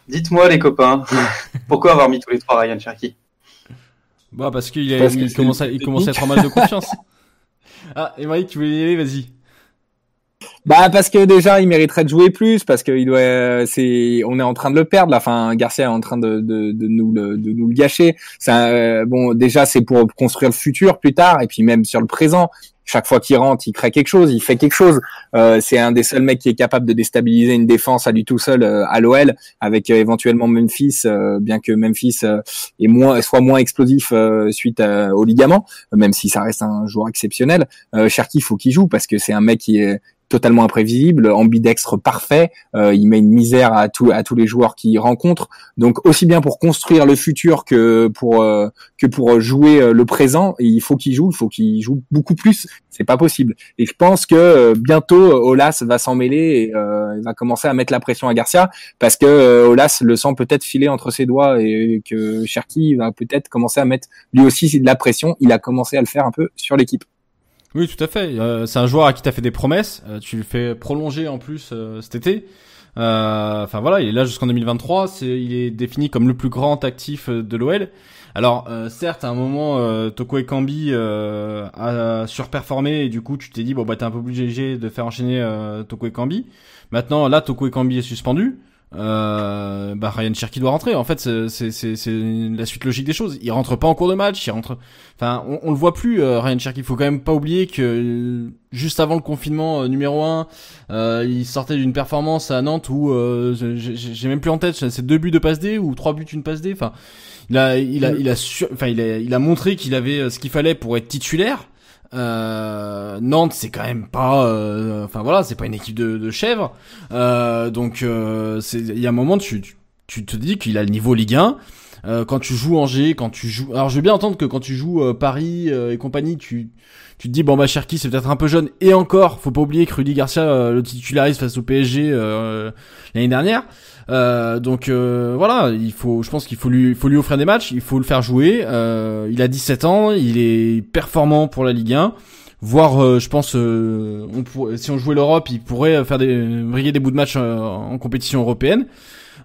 Dites-moi les copains, pourquoi avoir mis tous les trois Ryan Cherky Bah parce qu'il il commence, à, il commence à être en mal de confiance. ah, Mike, tu voulais y aller, vas-y. Bah parce que déjà il mériterait de jouer plus parce qu'il doit c'est on est en train de le perdre là enfin Garcia est en train de, de, de nous le de nous le gâcher ça euh, bon déjà c'est pour construire le futur plus tard et puis même sur le présent chaque fois qu'il rentre, il crée quelque chose, il fait quelque chose. Euh, c'est un des seuls mecs qui est capable de déstabiliser une défense à lui tout seul euh, à l'OL, avec euh, éventuellement Memphis, bien que Memphis soit moins explosif suite au ligament, même si ça reste un joueur exceptionnel. Cherki, faut qu'il joue parce que c'est un mec qui est totalement imprévisible, ambidextre parfait. Euh, il met une misère à, tous à tous les joueurs qu'il rencontre. Donc aussi bien pour construire le futur que pour euh, que pour jouer euh, le présent, il faut qu'il joue, il faut qu'il joue beaucoup plus. C'est pas possible. Et je pense que bientôt Olas va s'en mêler et il va commencer à mettre la pression à Garcia parce que Olas le sent peut-être filer entre ses doigts et que Cherki va peut-être commencer à mettre lui aussi de la pression. Il a commencé à le faire un peu sur l'équipe. Oui, tout à fait. Euh, c'est un joueur à qui t'as fait des promesses. Euh, tu le fais prolonger en plus euh, cet été. Enfin voilà, il est là jusqu'en 2023. C'est, il est défini comme le plus grand actif de l'OL. Alors certes, à un moment, Toko Ekambi a surperformé et du coup, tu t'es dit bon bah t'es un peu obligé de faire enchaîner Toko Ekambi. Maintenant, là, Toko Ekambi est suspendu euh, bah Ryan Cherky doit rentrer. En fait, c'est la suite logique des choses. Il rentre pas en cours de match, il rentre. Enfin, on, on le voit plus. Euh, Ryan Cherky. Il faut quand même pas oublier que euh, juste avant le confinement euh, numéro 1 il sortait d'une performance à Nantes où j'ai même plus en tête. C'est deux buts de passe D ou trois buts une passe D. Enfin, il a, il a, il a, enfin, il a, il a montré qu'il avait ce qu'il fallait pour être titulaire. Euh, Nantes, c'est quand même pas, euh, enfin voilà, c'est pas une équipe de, de chèvres. Euh, donc euh, il y a un moment, tu, tu, te dis qu'il a le niveau Ligue 1. quand tu joues Angers, quand tu joues, alors je veux bien entendre que quand tu joues Paris et compagnie, tu, tu te dis bon bah Cherki c'est peut-être un peu jeune et encore, faut pas oublier que Rudy Garcia le titularise face au PSG l'année dernière. Euh, donc euh, voilà, il faut, je pense qu'il faut lui, faut lui offrir des matchs, il faut le faire jouer. Euh, il a 17 ans, il est performant pour la Ligue 1. Voire, je pense, on si on jouait l'Europe, il pourrait faire des briller des bouts de match en compétition européenne.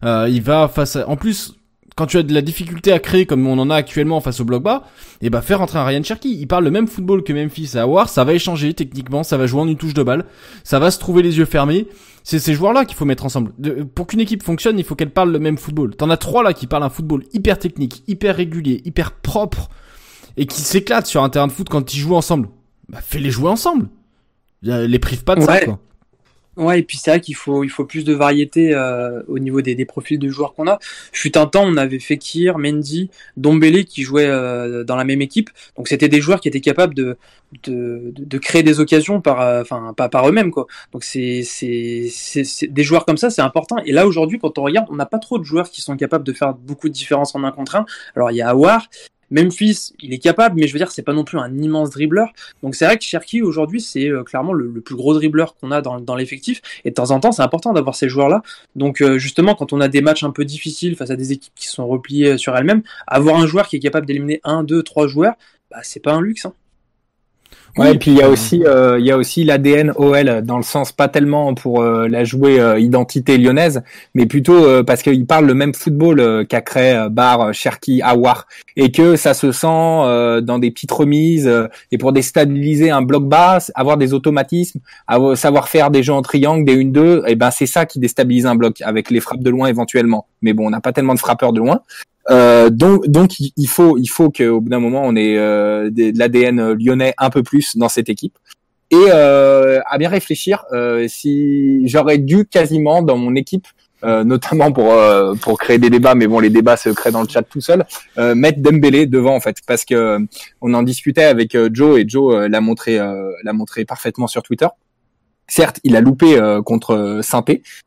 il va face à, en plus, quand tu as de la difficulté à créer comme on en a actuellement face au bloc bas, et eh bah faire rentrer un Ryan Cherky. Il parle le même football que Memphis à avoir, ça va échanger techniquement, ça va jouer en une touche de balle, ça va se trouver les yeux fermés. C'est ces joueurs-là qu'il faut mettre ensemble. pour qu'une équipe fonctionne, il faut qu'elle parle le même football. T'en as trois là qui parlent un football hyper technique, hyper régulier, hyper propre, et qui s'éclatent sur un terrain de foot quand ils jouent ensemble. Bah fais-les jouer ensemble. Les prive pas de ça quoi. Ouais, et puis c'est vrai qu'il faut, il faut plus de variété euh, au niveau des, des, profils de joueurs qu'on a. Fut un temps, on avait Fekir, Mendy, Dombele qui jouaient euh, dans la même équipe. Donc c'était des joueurs qui étaient capables de, de, de créer des occasions par, euh, enfin pas par eux-mêmes quoi. Donc c'est, c'est, c'est, des joueurs comme ça, c'est important. Et là aujourd'hui, quand on regarde, on n'a pas trop de joueurs qui sont capables de faire beaucoup de différence en un contre un. Alors il y a Awar, Memphis, il est capable, mais je veux dire, c'est pas non plus un immense dribbleur. Donc c'est vrai que Cherki aujourd'hui, c'est euh, clairement le, plus gros dribbleur qu'on a dans, l'effectif. Et de temps en temps, c'est important d'avoir ces joueurs-là. Donc euh, justement, quand on a des matchs un peu difficiles face à des équipes qui sont repliées sur elles-mêmes, avoir un joueur qui est capable d'éliminer un, deux, trois joueurs, bah, c'est pas un luxe. Hein. Ouais, et puis il y a aussi euh, il y a aussi l'ADN OL dans le sens pas tellement pour euh, la jouer euh, identité lyonnaise, mais plutôt parce qu'ils parlent le même football qu'a créé Bar, Cherki, Awar, et que ça se sent dans des petites remises et pour déstabiliser un bloc bas, avoir des automatismes, savoir faire des jeux en triangle, des 1-2, et ben c'est ça qui déstabilise un bloc avec les frappes de loin éventuellement. Mais bon, on n'a pas tellement de frappeurs de loin. Euh, donc, donc il faut, il faut qu'au bout d'un moment, on ait euh, de, l'ADN lyonnais un peu plus dans cette équipe. Et euh, à bien réfléchir, euh, si j'aurais dû quasiment dans mon équipe, notamment pour pour créer des débats, mais bon, les débats se créent dans le chat tout seul, mettre Dembélé devant en fait, parce que on en discutait avec Joe et Joe l'a montré l'a montré parfaitement sur Twitter. Certes, il a loupé euh, contre saint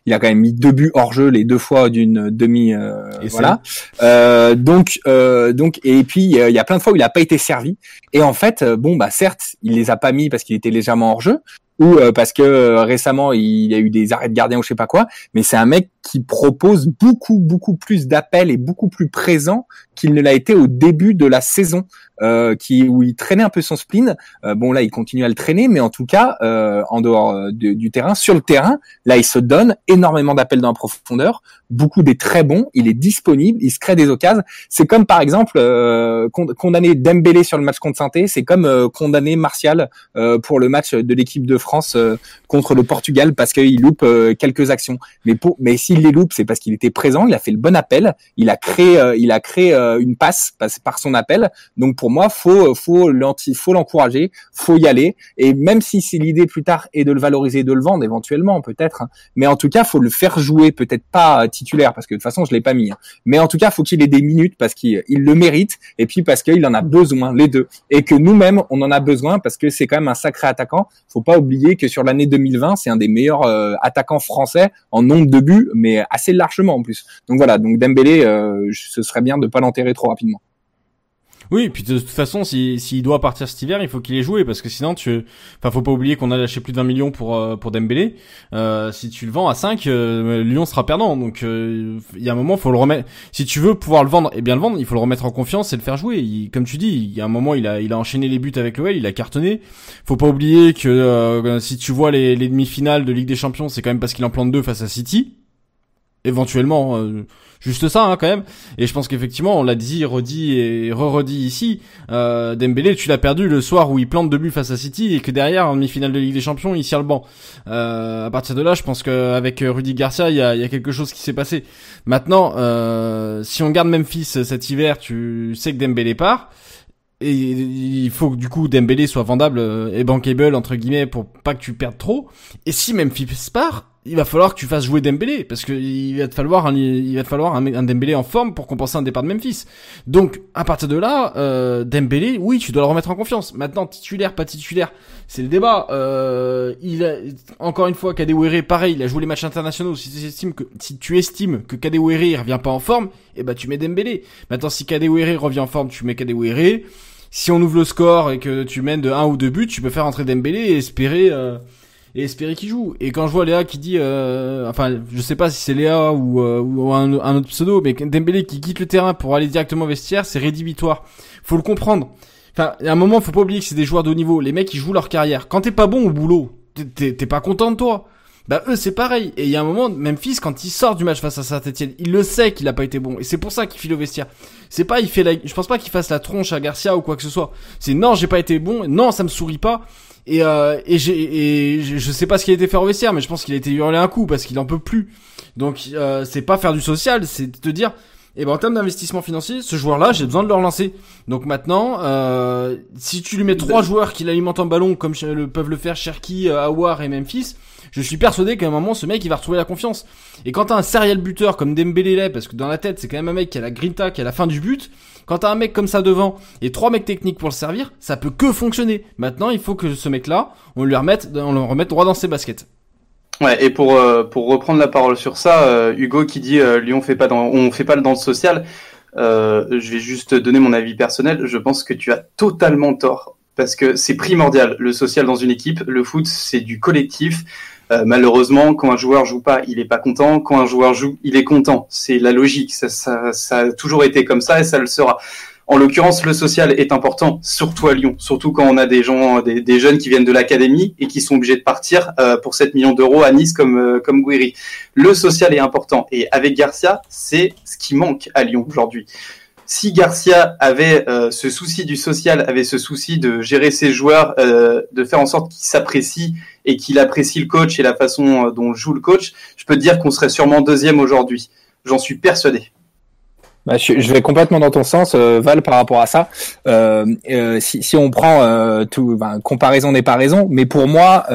Il a quand même mis deux buts hors jeu les deux fois d'une demi. Euh, voilà. Euh, donc, donc, et puis il y a plein de fois où il n'a pas été servi. Et en fait, bon, bah certes, il les a pas mis parce qu'il était légèrement hors jeu ou parce que récemment il y a eu des arrêts de gardien ou je sais pas quoi. Mais c'est un mec qui propose beaucoup beaucoup plus d'appels et beaucoup plus présent qu'il ne l'a été au début de la saison euh, qui où il traînait un peu son spleen. Euh, bon là, il continue à le traîner, mais en tout cas, euh, en dehors euh, du terrain, sur le terrain, là, il se donne énormément d'appels dans la profondeur, beaucoup des très bons. Il est disponible, il se crée des occasions. C'est comme par exemple euh, condamner Dembélé sur le match contre saint c'est comme condamner Martial pour le match de l'équipe de France contre le Portugal parce qu'il loupe quelques actions. Mais s'il les loupe, c'est parce qu'il était présent, il a fait le bon appel, il a créé, il a créé une passe par son appel. Donc pour moi, faut faut faut l'encourager, faut y aller. Et même si c'est l'idée plus tard est de le valoriser, de le vendre éventuellement peut-être, hein. mais en tout cas, faut le faire jouer, peut-être pas titulaire parce que de toute façon je l'ai pas mis. Hein. Mais en tout cas, faut qu'il ait des minutes parce qu'il le mérite et puis parce qu'il en a besoin les deux et que nous-mêmes on en a besoin parce que c'est quand même un sacré attaquant. Faut pas oublier que sur l'année 2020, c'est un des meilleurs euh, attaquants français en nombre de buts, mais assez largement en plus. Donc voilà, donc Dembélé, euh, ce serait bien de pas l'enterrer trop rapidement. Oui, puis de toute façon, s'il si, doit partir cet hiver, il faut qu'il ait joué parce que sinon, tu, enfin, faut pas oublier qu'on a lâché plus de 20 millions pour euh, pour Dembélé. Euh, si tu le vends à 5, euh, Lyon sera perdant. Donc, euh, il y a un moment, faut le remettre. Si tu veux pouvoir le vendre et bien le vendre, il faut le remettre en confiance et le faire jouer. comme tu dis, il y a un moment, il a il a enchaîné les buts avec l'OL, il a cartonné. Faut pas oublier que si tu vois les, les demi-finales de Ligue des Champions, c'est quand même parce qu'il en plante deux face à City. Éventuellement juste ça hein, quand même. Et je pense qu'effectivement, on l'a dit, redit et re-redit ici, euh, Dembélé, tu l'as perdu le soir où il plante deux buts face à City et que derrière, en demi-finale de Ligue des Champions, il tire le banc. Euh, à partir de là, je pense qu'avec Rudy Garcia, il y a, y a, quelque chose qui s'est passé. Maintenant, euh, si on garde Memphis cet hiver, tu sais que Dembélé part. Et il faut que du coup Dembélé soit vendable euh, et bankable entre guillemets pour pas que tu perdes trop. Et si Memphis part, il va falloir que tu fasses jouer Dembélé parce que il va te falloir un, il va te falloir un, un Dembélé en forme pour compenser un départ de Memphis. Donc à partir de là, euh, Dembélé, oui, tu dois le remettre en confiance. Maintenant titulaire, pas titulaire, c'est le débat. Euh, il a, encore une fois, Kadewere, pareil, il a joué les matchs internationaux. Si tu estimes que si tu estimes que Kadewere revient pas en forme, eh ben tu mets Dembélé. Maintenant si Kadewere revient en forme, tu mets Kadewere. Si on ouvre le score et que tu mènes de un ou deux buts, tu peux faire entrer Dembélé et espérer. Euh, et espérer qu'il joue. Et quand je vois Léa qui dit, euh, enfin, je sais pas si c'est Léa ou, euh, ou un, autre pseudo, mais Dembélé qui quitte le terrain pour aller directement au vestiaire, c'est rédhibitoire. Faut le comprendre. Enfin, à un moment, faut pas oublier que c'est des joueurs de haut niveau. Les mecs, ils jouent leur carrière. Quand t'es pas bon au boulot, t'es pas content de toi. Bah eux c'est pareil. Et il y a un moment, Memphis quand il sort du match face à Saint-Etienne, il le sait qu'il a pas été bon. Et c'est pour ça qu'il file au vestiaire. C'est pas il fait la, je pense pas qu'il fasse la tronche à Garcia ou quoi que ce soit. C'est non j'ai pas été bon, non ça me sourit pas. Et, euh, et, j'ai, et je sais pas ce qu'il a été faire au vestiaire, mais je pense qu'il a été hurlé un coup parce qu'il en peut plus. Donc euh, c'est pas faire du social, c'est te dire et ben en termes d'investissement financier, ce joueur-là, j'ai besoin de le relancer. Donc maintenant, euh, si tu lui mets trois joueurs qui l'alimentent en ballon, comme le, peuvent le faire Cherki, euh, Awar et Memphis, je suis persuadé qu'à un moment, ce mec, il va retrouver la confiance. Et quand t'as un serial buteur comme Dembélé parce que dans la tête, c'est quand même un mec qui a la grinta, qui a la fin du but, quand t'as un mec comme ça devant et trois mecs techniques pour le servir, ça peut que fonctionner. Maintenant, il faut que ce mec-là, on lui remette, on le remette droit dans ses baskets. Ouais, et pour euh, reprendre la parole sur ça, euh, Hugo qui dit euh, Lyon fait pas on fait pas le social. je vais juste donner mon avis personnel. Je pense que tu as totalement tort parce que c'est primordial le social dans une équipe. Le foot, c'est du collectif. malheureusement, quand un joueur joue pas, il est pas content. Quand un joueur joue, il est content. C'est la logique. Ça, ça, ça a toujours été comme ça et ça le sera. En l'occurrence, le social est important, surtout à Lyon, surtout quand on a des gens, des, jeunes qui viennent de l'académie et qui sont obligés de partir euh, pour 7 millions d'euros à Nice comme euh, comme Guiri. Le social est important et avec Garcia, c'est ce qui manque à Lyon aujourd'hui. Si Garcia avait euh, ce souci du social, avait ce souci de gérer ses joueurs, de faire en sorte qu'ils s'apprécient et qu'il apprécie le coach et la façon dont joue le coach, je peux te dire qu'on serait sûrement deuxième aujourd'hui. J'en suis persuadé. Bah, je, vais complètement dans ton sens, euh, Val, par rapport à ça. Euh, euh si, on prend euh, tout, ben, comparaison n'est pas raison, mais pour moi,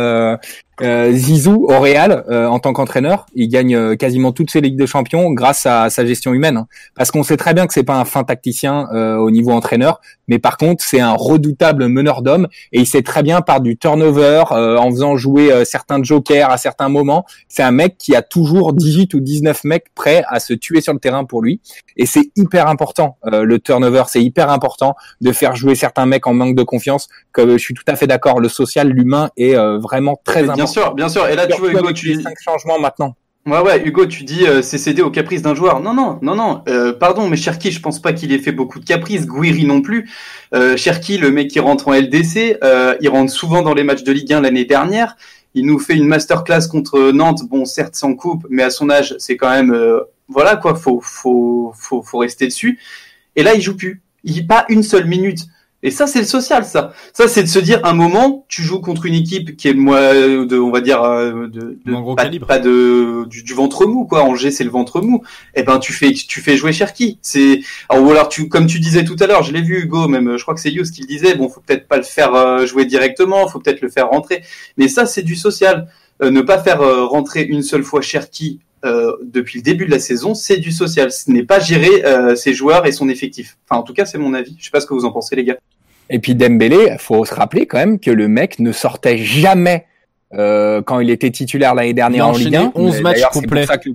euh, Zizou au Real euh, en tant qu'entraîneur, il gagne euh, quasiment toutes ses ligues de champions grâce à, sa gestion humaine. Hein. Parce qu'on sait très bien que c'est pas un fin tacticien au niveau entraîneur, mais par contre c'est un redoutable meneur d'hommes et il sait très bien par du turnover en faisant jouer certains jokers à certains moments. C'est un mec qui a toujours 18 ou 19 mecs prêts à se tuer sur le terrain pour lui et c'est hyper important le turnover, c'est hyper important de faire jouer certains mecs en manque de confiance. Comme je suis tout à fait d'accord, le social, l'humain est vraiment très important Bien sûr, bien sûr. Et là, tu vois, Hugo, tu dis cinq changements maintenant. Ouais, ouais, Hugo, tu dis euh, c'est cédé aux caprices d'un joueur. Non, non, non, non. Euh, pardon, mais Cherki, je pense pas qu'il ait fait beaucoup de caprices. Guiri non plus. Euh, Cherki, le mec qui rentre en LDC, il rentre souvent dans les matchs de Ligue 1 l'année dernière. Il nous fait une masterclass contre Nantes. Bon, certes sans coupe, mais à son âge, c'est quand même voilà quoi. Faut, faut, faut, faut rester dessus. Et là, il joue plus. Il pas une seule minute. Et ça, c'est le social, ça. Ça, c'est de se dire, un moment, tu joues contre une équipe qui est moi, de, on va dire, euh, de, de pas, pas, de du, ventre mou, quoi. Angers, c'est le ventre mou. Eh ben, tu fais, tu fais jouer Cherki. C'est, ou alors, tu, comme tu disais tout à l'heure, je l'ai vu, Hugo, même, je crois que c'est Yous qui le disait. Bon, faut peut-être pas le faire euh, jouer directement, faut peut-être le faire rentrer. Mais ça, c'est du social. Euh, ne pas faire rentrer une seule fois Cherki depuis le début de la saison, c'est du social. Ce n'est pas gérer ses joueurs et son effectif. Enfin, en tout cas, c'est mon avis. Je sais pas ce que vous en pensez, les gars. Et puis Dembélé, faut se rappeler quand même que le mec ne sortait jamais euh, quand il était titulaire l'année dernière en Ligue 1. 11 matchs complets. C'est pour ça que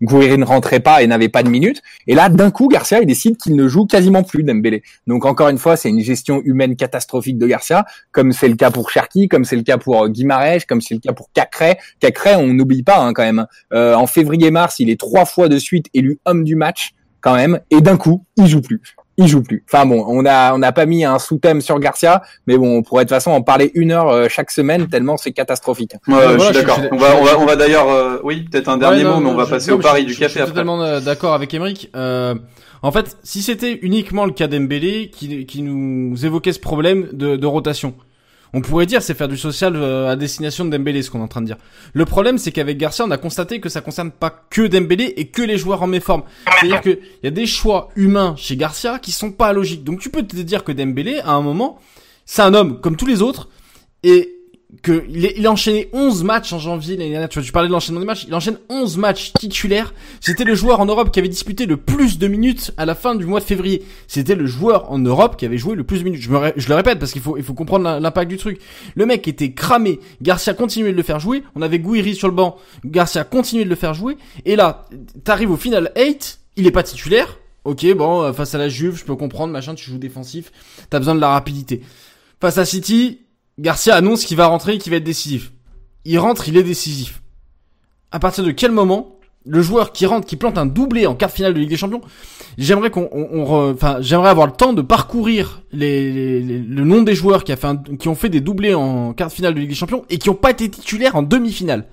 Gouiri, ne rentrait pas et n'avait pas de minutes. Et là, d'un coup, Garcia, il décide qu'il ne joue quasiment plus Dembélé. Donc encore une fois, c'est une gestion humaine catastrophique de Garcia, comme c'est le cas pour Cherki, comme c'est le cas pour euh, Guimarães, comme c'est le cas pour Cacré. Cacré, on n'oublie pas hein, quand même. Euh, en février-mars, il est trois fois de suite élu homme du match quand même, et d'un coup, il joue plus il joue plus. Enfin bon, on a on n'a pas mis un sous-thème sur Garcia, mais bon, on pourrait de toute façon en parler une heure euh, chaque semaine tellement c'est catastrophique. Ouais, je suis d'accord. On va on va on va d'ailleurs, euh, oui, peut-être un dernier mot, mais on va passer au pari du café après. Je suis totalement euh, d'accord avec Emeric. en fait, si c'était uniquement le cas d'Embélé qui qui nous évoquait ce problème de, de rotation, on pourrait dire c'est faire du social euh, à destination de Dembélé, ce qu'on est en train de dire. Le problème, c'est qu'avec Garcia, on a constaté que ça concerne pas que Dembélé et que les joueurs en méforme. C'est-à-dire qu'il y a des choix humains chez Garcia qui sont pas logiques. Donc tu peux te dire que Dembélé, à un moment, c'est un homme comme tous les autres et que il, il a enchaîné 11 matchs en janvier l'année dernière. Tu vois, tu parlais de l'enchaînement des matchs. Il enchaîne 11 matchs titulaires. C'était le joueur en Europe qui avait disputé le plus de minutes à la fin du mois de février. C'était le joueur en Europe qui avait joué le plus de minutes. Je, me, je le répète parce qu'il faut, il faut comprendre l'impact du truc. Le mec était cramé. Garcia continuait de le faire jouer. On avait Gouiri sur le banc. Garcia continuait de le faire jouer. Et là, t'arrives au final 8. Il est pas titulaire. Ok, bon, euh, face à la Juve, je peux comprendre, machin, tu joues défensif. T'as besoin de la rapidité. Face à City, Garcia annonce qu'il va rentrer et qu'il va être décisif. Il rentre, il est décisif. À partir de quel moment le joueur qui rentre, qui plante un doublé en quart finale de Ligue des Champions, j'aimerais qu'on, enfin, j'aimerais avoir le temps de parcourir les, le nom des joueurs qui, qui ont fait des doublés en quart finale de Ligue des Champions et qui n'ont pas été titulaires en demi-finale.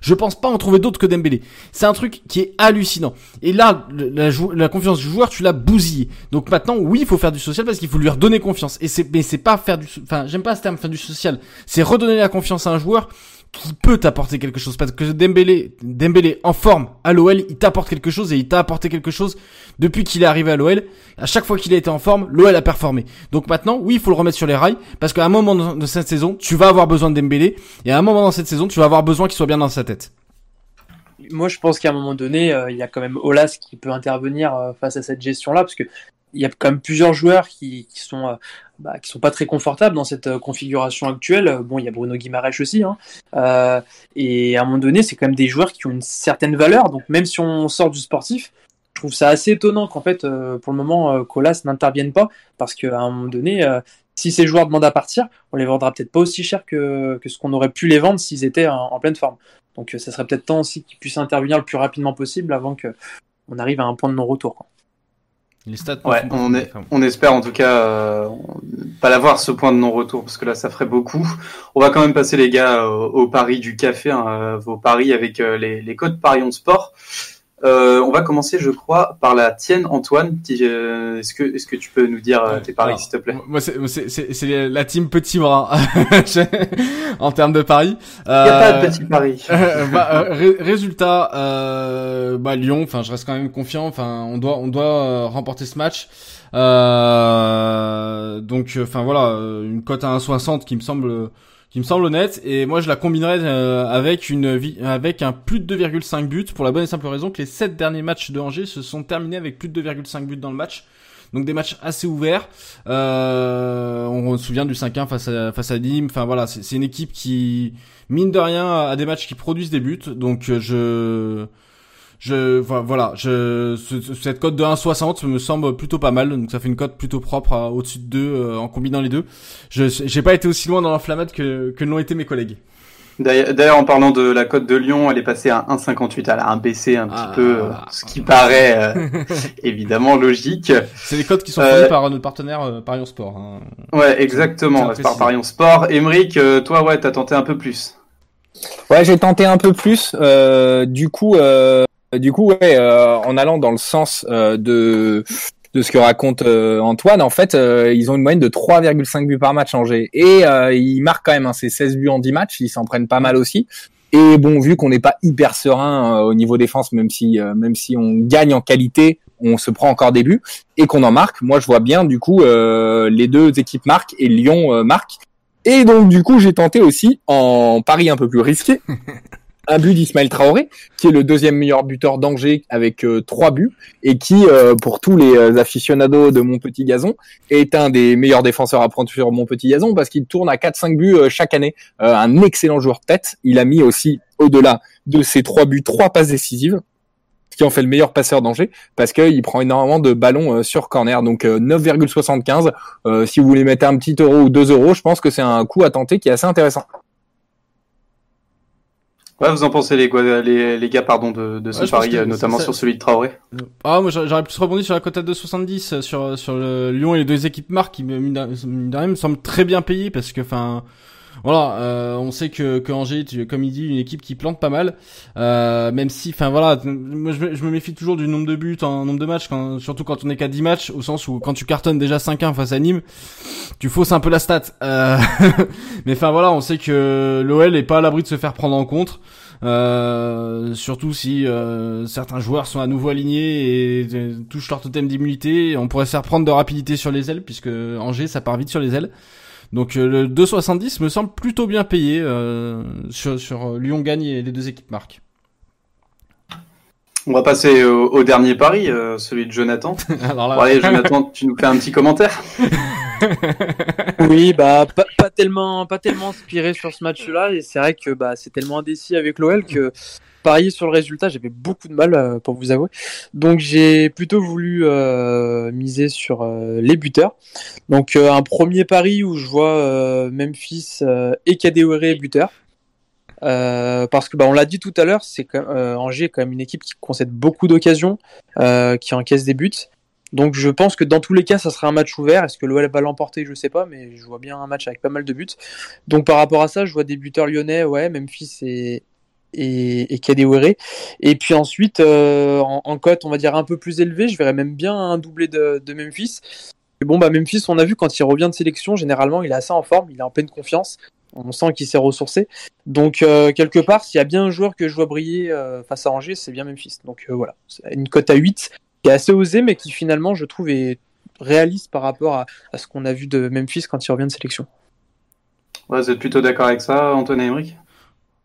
Je pense pas en trouver d'autres que Dembélé. C'est un truc qui est hallucinant. Et là, la, la confiance du joueur, tu l'as bousillé. Donc maintenant, oui, il faut faire du social parce qu'il faut lui redonner confiance. Et c'est, mais c'est pas faire du, enfin, j'aime pas ce terme faire du social. C'est redonner la confiance à un joueur qui peut t'apporter quelque chose. Parce que Dembélé, Dembélé en forme à l'OL, il t'apporte quelque chose et il t'a apporté quelque chose depuis qu'il est arrivé à l'OL. À chaque fois qu'il a été en forme, l'OL a performé. Donc maintenant, oui, il faut le remettre sur les rails parce qu'à un moment de cette saison, tu vas avoir besoin de Dembélé et à un moment dans cette saison, tu vas avoir besoin qu'il soit bien dans sa tête. Moi, je pense qu'à un moment donné, euh, il y a quand même Olas qui peut intervenir euh, face à cette gestion-là parce que il y a quand même plusieurs joueurs qui, qui sont euh, bah, qui sont pas très confortables dans cette euh, configuration actuelle. Bon, il y a Bruno Guimaraes aussi, hein. euh, et à un moment donné, c'est quand même des joueurs qui ont une certaine valeur. Donc même si on sort du sportif, je trouve ça assez étonnant qu'en fait, euh, pour le moment, Colas n'intervienne pas, parce qu'à un moment donné, si ces joueurs demandent à partir, on les vendra peut-être pas aussi cher que, que ce qu'on aurait pu les vendre s'ils étaient en, en, pleine forme. Donc ça serait peut-être temps aussi qu'ils puissent intervenir le plus rapidement possible avant que on arrive à un point de non-retour. Quoi. Les stats ouais, on, est, on espère en tout cas euh, pas l'avoir ce point de non-retour parce que là ça ferait beaucoup. On va quand même passer les gars au, au pari du café, hein, euh, vos paris avec euh, les, les codes Parion Sport. Euh, on va commencer, je crois, par la tienne, Antoine. Euh, est-ce que, est-ce que tu peux nous dire euh, tes paris, s'il te plaît? Moi, c'est la team petit bras en termes de paris. Il n'y a pas de petit pari. bah, résultat, bah, Lyon. Enfin, je reste quand même confiant. Enfin, on doit, on doit remporter ce match. donc, enfin voilà, une cote à 1,60 qui me semble qui me semble honnête et moi je la combinerais euh, avec une avec un plus de 2,5 buts pour la bonne et simple raison que les 7 derniers matchs de Angers se sont terminés avec plus de 2,5 buts dans le match. Donc des matchs assez ouverts. Euh, on se souvient du 5-1 face à face à Nîmes. Enfin voilà, c'est une équipe qui mine de rien a des matchs qui produisent des buts. Donc je je voilà, je cette cote de 1,60 me semble plutôt pas mal, donc ça fait une cote plutôt propre au-dessus de 2 euh, en combinant les deux. Je j'ai pas été aussi loin dans l'inflammade que que l'ont été mes collègues. D'ailleurs, en parlant de la cote de Lyon, elle est passée à 1,58. Elle a un baissé un petit ah. peu, euh, ce qui paraît euh, évidemment logique. C'est les cotes qui sont fournies par notre partenaire Parion Sport. Hein. Ouais, exactement, par Parion Sport. Emeric, toi, ouais, t'as tenté un peu plus. Ouais, j'ai tenté un peu plus. du coup, du coup, euh, en allant dans le sens euh, de de ce que raconte euh, Antoine, en fait, ils ont une moyenne de 3,5 buts par match Angers. Et ils marquent quand même hein, ces 16 buts en 10 matchs, ils s'en prennent pas mal aussi. Et bon, vu qu'on n'est pas hyper serein au niveau défense, même si même si on gagne en qualité, on se prend encore des buts et qu'on en marque. Moi, je vois bien du coup les deux équipes marquent et Lyon marque. Et donc du coup, j'ai tenté aussi en pari un peu plus risqué un but d'Ismaël Traoré, qui est le deuxième meilleur buteur d'Angers avec euh, trois buts, et qui, euh, pour tous les euh, aficionados de Mon Petit Gazon, est un des meilleurs défenseurs à prendre sur Mon Petit Gazon, parce qu'il tourne à 4-5 buts chaque année. un excellent joueur tête. Il a mis aussi, au-delà de ses trois buts, trois passes décisives ce qui en fait le meilleur passeur d'Angers, parce qu'il prend énormément de ballons sur corner. Donc 9,75. si vous voulez mettre un petit euro ou deux euros, je pense que c'est un coup à tenter qui est assez intéressant. Ouais, vous en pensez les, les, les gars pardon de, de ce pari, notamment sur celui de Traoré Ah, moi j'aurais plus rebondi sur la cote à 2,70 sur sur le Lyon et les deux équipes marques qui me, me semblent très bien payées parce que enfin voilà, euh, on sait que, que Angers, comme il dit, une équipe qui plante pas mal. Euh, même si, enfin voilà, moi je, me méfie toujours du nombre de buts en nombre de matchs, surtout quand on est qu'à 10 matchs, au sens où quand tu cartonnes déjà 5-1 face à Nîmes, tu fausses un peu la stat. Euh, mais enfin voilà, on sait que l'OL est pas à l'abri de se faire prendre en compte. Surtout si certains joueurs sont à nouveau alignés et, touchent leur totem d'immunité, on pourrait se faire prendre de rapidité sur les ailes puisque Angers ça part vite sur les ailes. Donc euh, le 2,70 me semble plutôt bien payé euh, sur, sur Lyon gagne et les deux équipes marquent. On va passer au, dernier pari, euh, celui de Jonathan. Alors là... allez, Jonathan, tu nous fais un petit commentaire? Oui, bah pas, pas, tellement, pas tellement inspiré sur ce match-là, et c'est vrai que bah c'est tellement indécis avec l'OL que parier sur le résultat, j'avais beaucoup de mal euh, pour vous avouer. Donc j'ai plutôt voulu euh, miser sur euh, les buteurs. Donc un premier pari où je vois Memphis et Kadewere buteur. parce que bah, on l'a dit tout à l'heure, c'est Angers est quand même une équipe qui concède beaucoup d'occasions, qui encaisse des buts. Donc je pense que dans tous les cas, ça sera un match ouvert. Est-ce que l'OL va l'emporter? Je sais pas, mais je vois bien un match avec pas mal de buts. Donc par rapport à ça, je vois des buteurs lyonnais, ouais, Memphis et, et, et Kadewere. Et puis ensuite, euh, en, cote, on va dire un peu plus élevé, je verrais même bien un doublé de, Memphis. Et bon, bah Memphis, on a vu quand il revient de sélection, généralement, il est assez en forme, il est en pleine confiance. On sent qu'il s'est ressourcé. Donc, euh, quelque part, s'il y a bien un joueur que je vois briller euh, face à Angers, c'est bien Memphis. Donc, voilà. Une cote à 8 qui est assez osée, mais qui finalement, je trouve, est réaliste par rapport à, ce qu'on a vu de Memphis quand il revient de sélection. Vous êtes plutôt d'accord avec ça, Antoine Emmerich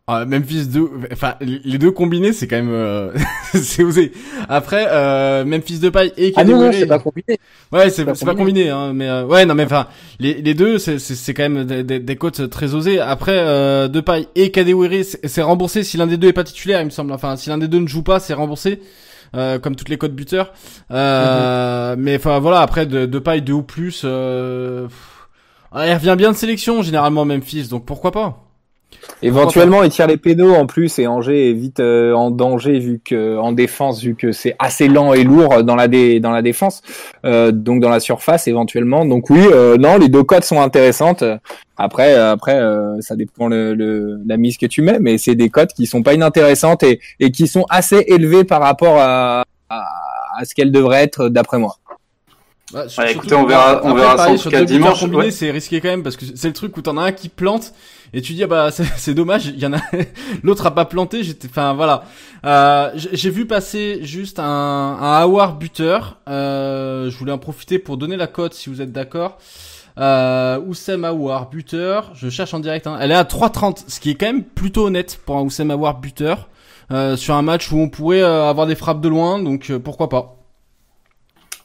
ah, Memphis 2, enfin les deux combinés c'est quand même euh, c'est osé. Après euh, Memphis de paille et Ah non, non c'est pas combiné. Ouais, c'est pas, pas, combiné hein, mais euh, ouais non mais enfin les, les deux c'est c'est quand même des, des, cotes très osées. Après euh, de paille et Kadewere c'est remboursé si l'un des deux est pas titulaire, il me semble. Enfin si l'un des deux ne joue pas, c'est remboursé. Euh, comme toutes les cotes buteurs. Euh, mhm. Mais enfin voilà, après de, de paille deux ou plus, euh, il revient bien de sélection généralement Memphis, donc pourquoi pas? Éventuellement, il tire les pénaux en plus et Angers est vite euh, en danger vu que en défense vu que c'est assez lent et lourd dans la dé, dans la défense, euh, donc dans la surface éventuellement. Donc oui, euh, non, les deux cotes sont intéressantes. Après, après, ça dépend le, le, la mise que tu mets, mais c'est des cotes qui sont pas inintéressantes et, et qui sont assez élevées par rapport à, à, à ce qu'elles devraient être d'après moi. Bah, écoutez, on verra, on verra pareil, sur dimanche. Combiné, c'est risqué quand même parce que c'est le truc où t'en as un qui plante et tu dis ah bah c'est dommage, il y en a l'autre a pas planté. J'étais, enfin voilà. Euh, J'ai vu passer juste un, un buteur. Je voulais en profiter pour donner la cote si vous êtes d'accord. Euh, Oussem buteur. Je cherche en direct. Hein. Elle est à 3,30, ce qui est quand même plutôt honnête pour un Oussem Aouar buteur sur un match où on pourrait euh, avoir des frappes de loin. Donc euh, pourquoi pas.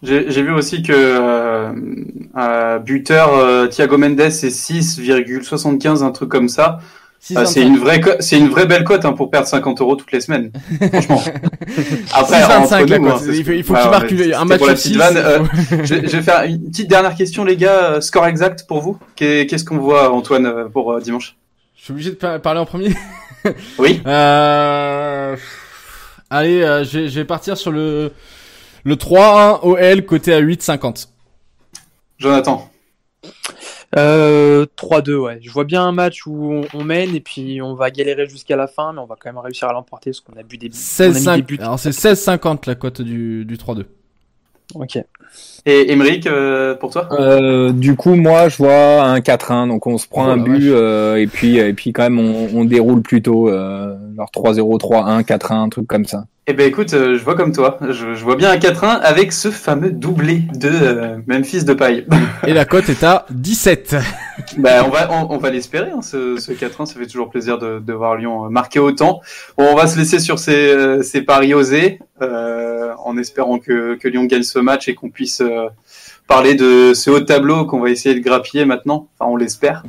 J'ai vu aussi que euh, euh, buteur euh, Thiago Mendes c'est 6,75 un truc comme ça. Euh, c'est une vraie c'est une vraie belle cote hein, pour perdre 50 euros toutes les semaines. Franchement. Après, 25, nous, hein, il faut, qu'il marque un match sur 6. Euh, je, je, vais faire une petite dernière question les gars. Score exact pour vous Qu'est-ce qu'on voit Antoine pour dimanche? Je suis obligé de parler en premier. oui. Allez, je vais partir sur le le 3-1 OL côté à 8,50. Jonathan. Euh, 3-2, ouais. Je vois bien un match où on, mène et puis on va galérer jusqu'à la fin, mais on va quand même réussir à l'emporter parce qu'on a bu des, 16 Alors c'est 16-50 la cote du, du 3-2. Ok. Et Emeric, euh, pour toi? Euh, Du coup, moi, je vois un 4-1. Donc, on se prend oh un but euh, et puis et puis quand même, on, on déroule plutôt euh, genre 3-0, 3-1, 4-1, un truc comme ça. Eh ben écoute, euh, je vois comme toi. Je, je vois bien un 4-1 avec ce fameux doublé de euh, Memphis de paille. Et la cote est à 17. ben on va on, on va l'espérer. Hein, ce, ce 4-1, ça fait toujours plaisir de, de voir Lyon marquer autant. Bon, on va se laisser sur ces, ces paris osés, en espérant que, que Lyon gagne ce match et qu'on puisse parler de ce haut tableau qu'on va essayer de grappiller maintenant. Enfin, on l'espère.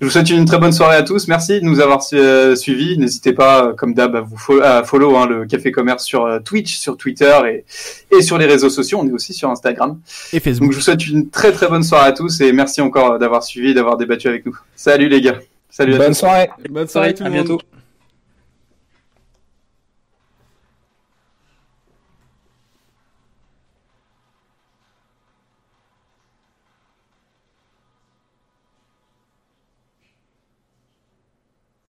Je vous souhaite une très bonne soirée à tous. Merci de nous avoir euh, suivis. N'hésitez pas, comme d'hab, à vous follow, à follow hein, le Café Commerce sur euh, Twitch, sur Twitter et, et sur les réseaux sociaux. On est aussi sur Instagram. Et Facebook. Donc je vous souhaite une très très bonne soirée à tous et merci encore d'avoir suivi, d'avoir débattu avec nous. Salut les gars. Salut. Bonne soirée. Bonne soirée. tout le monde. bientôt.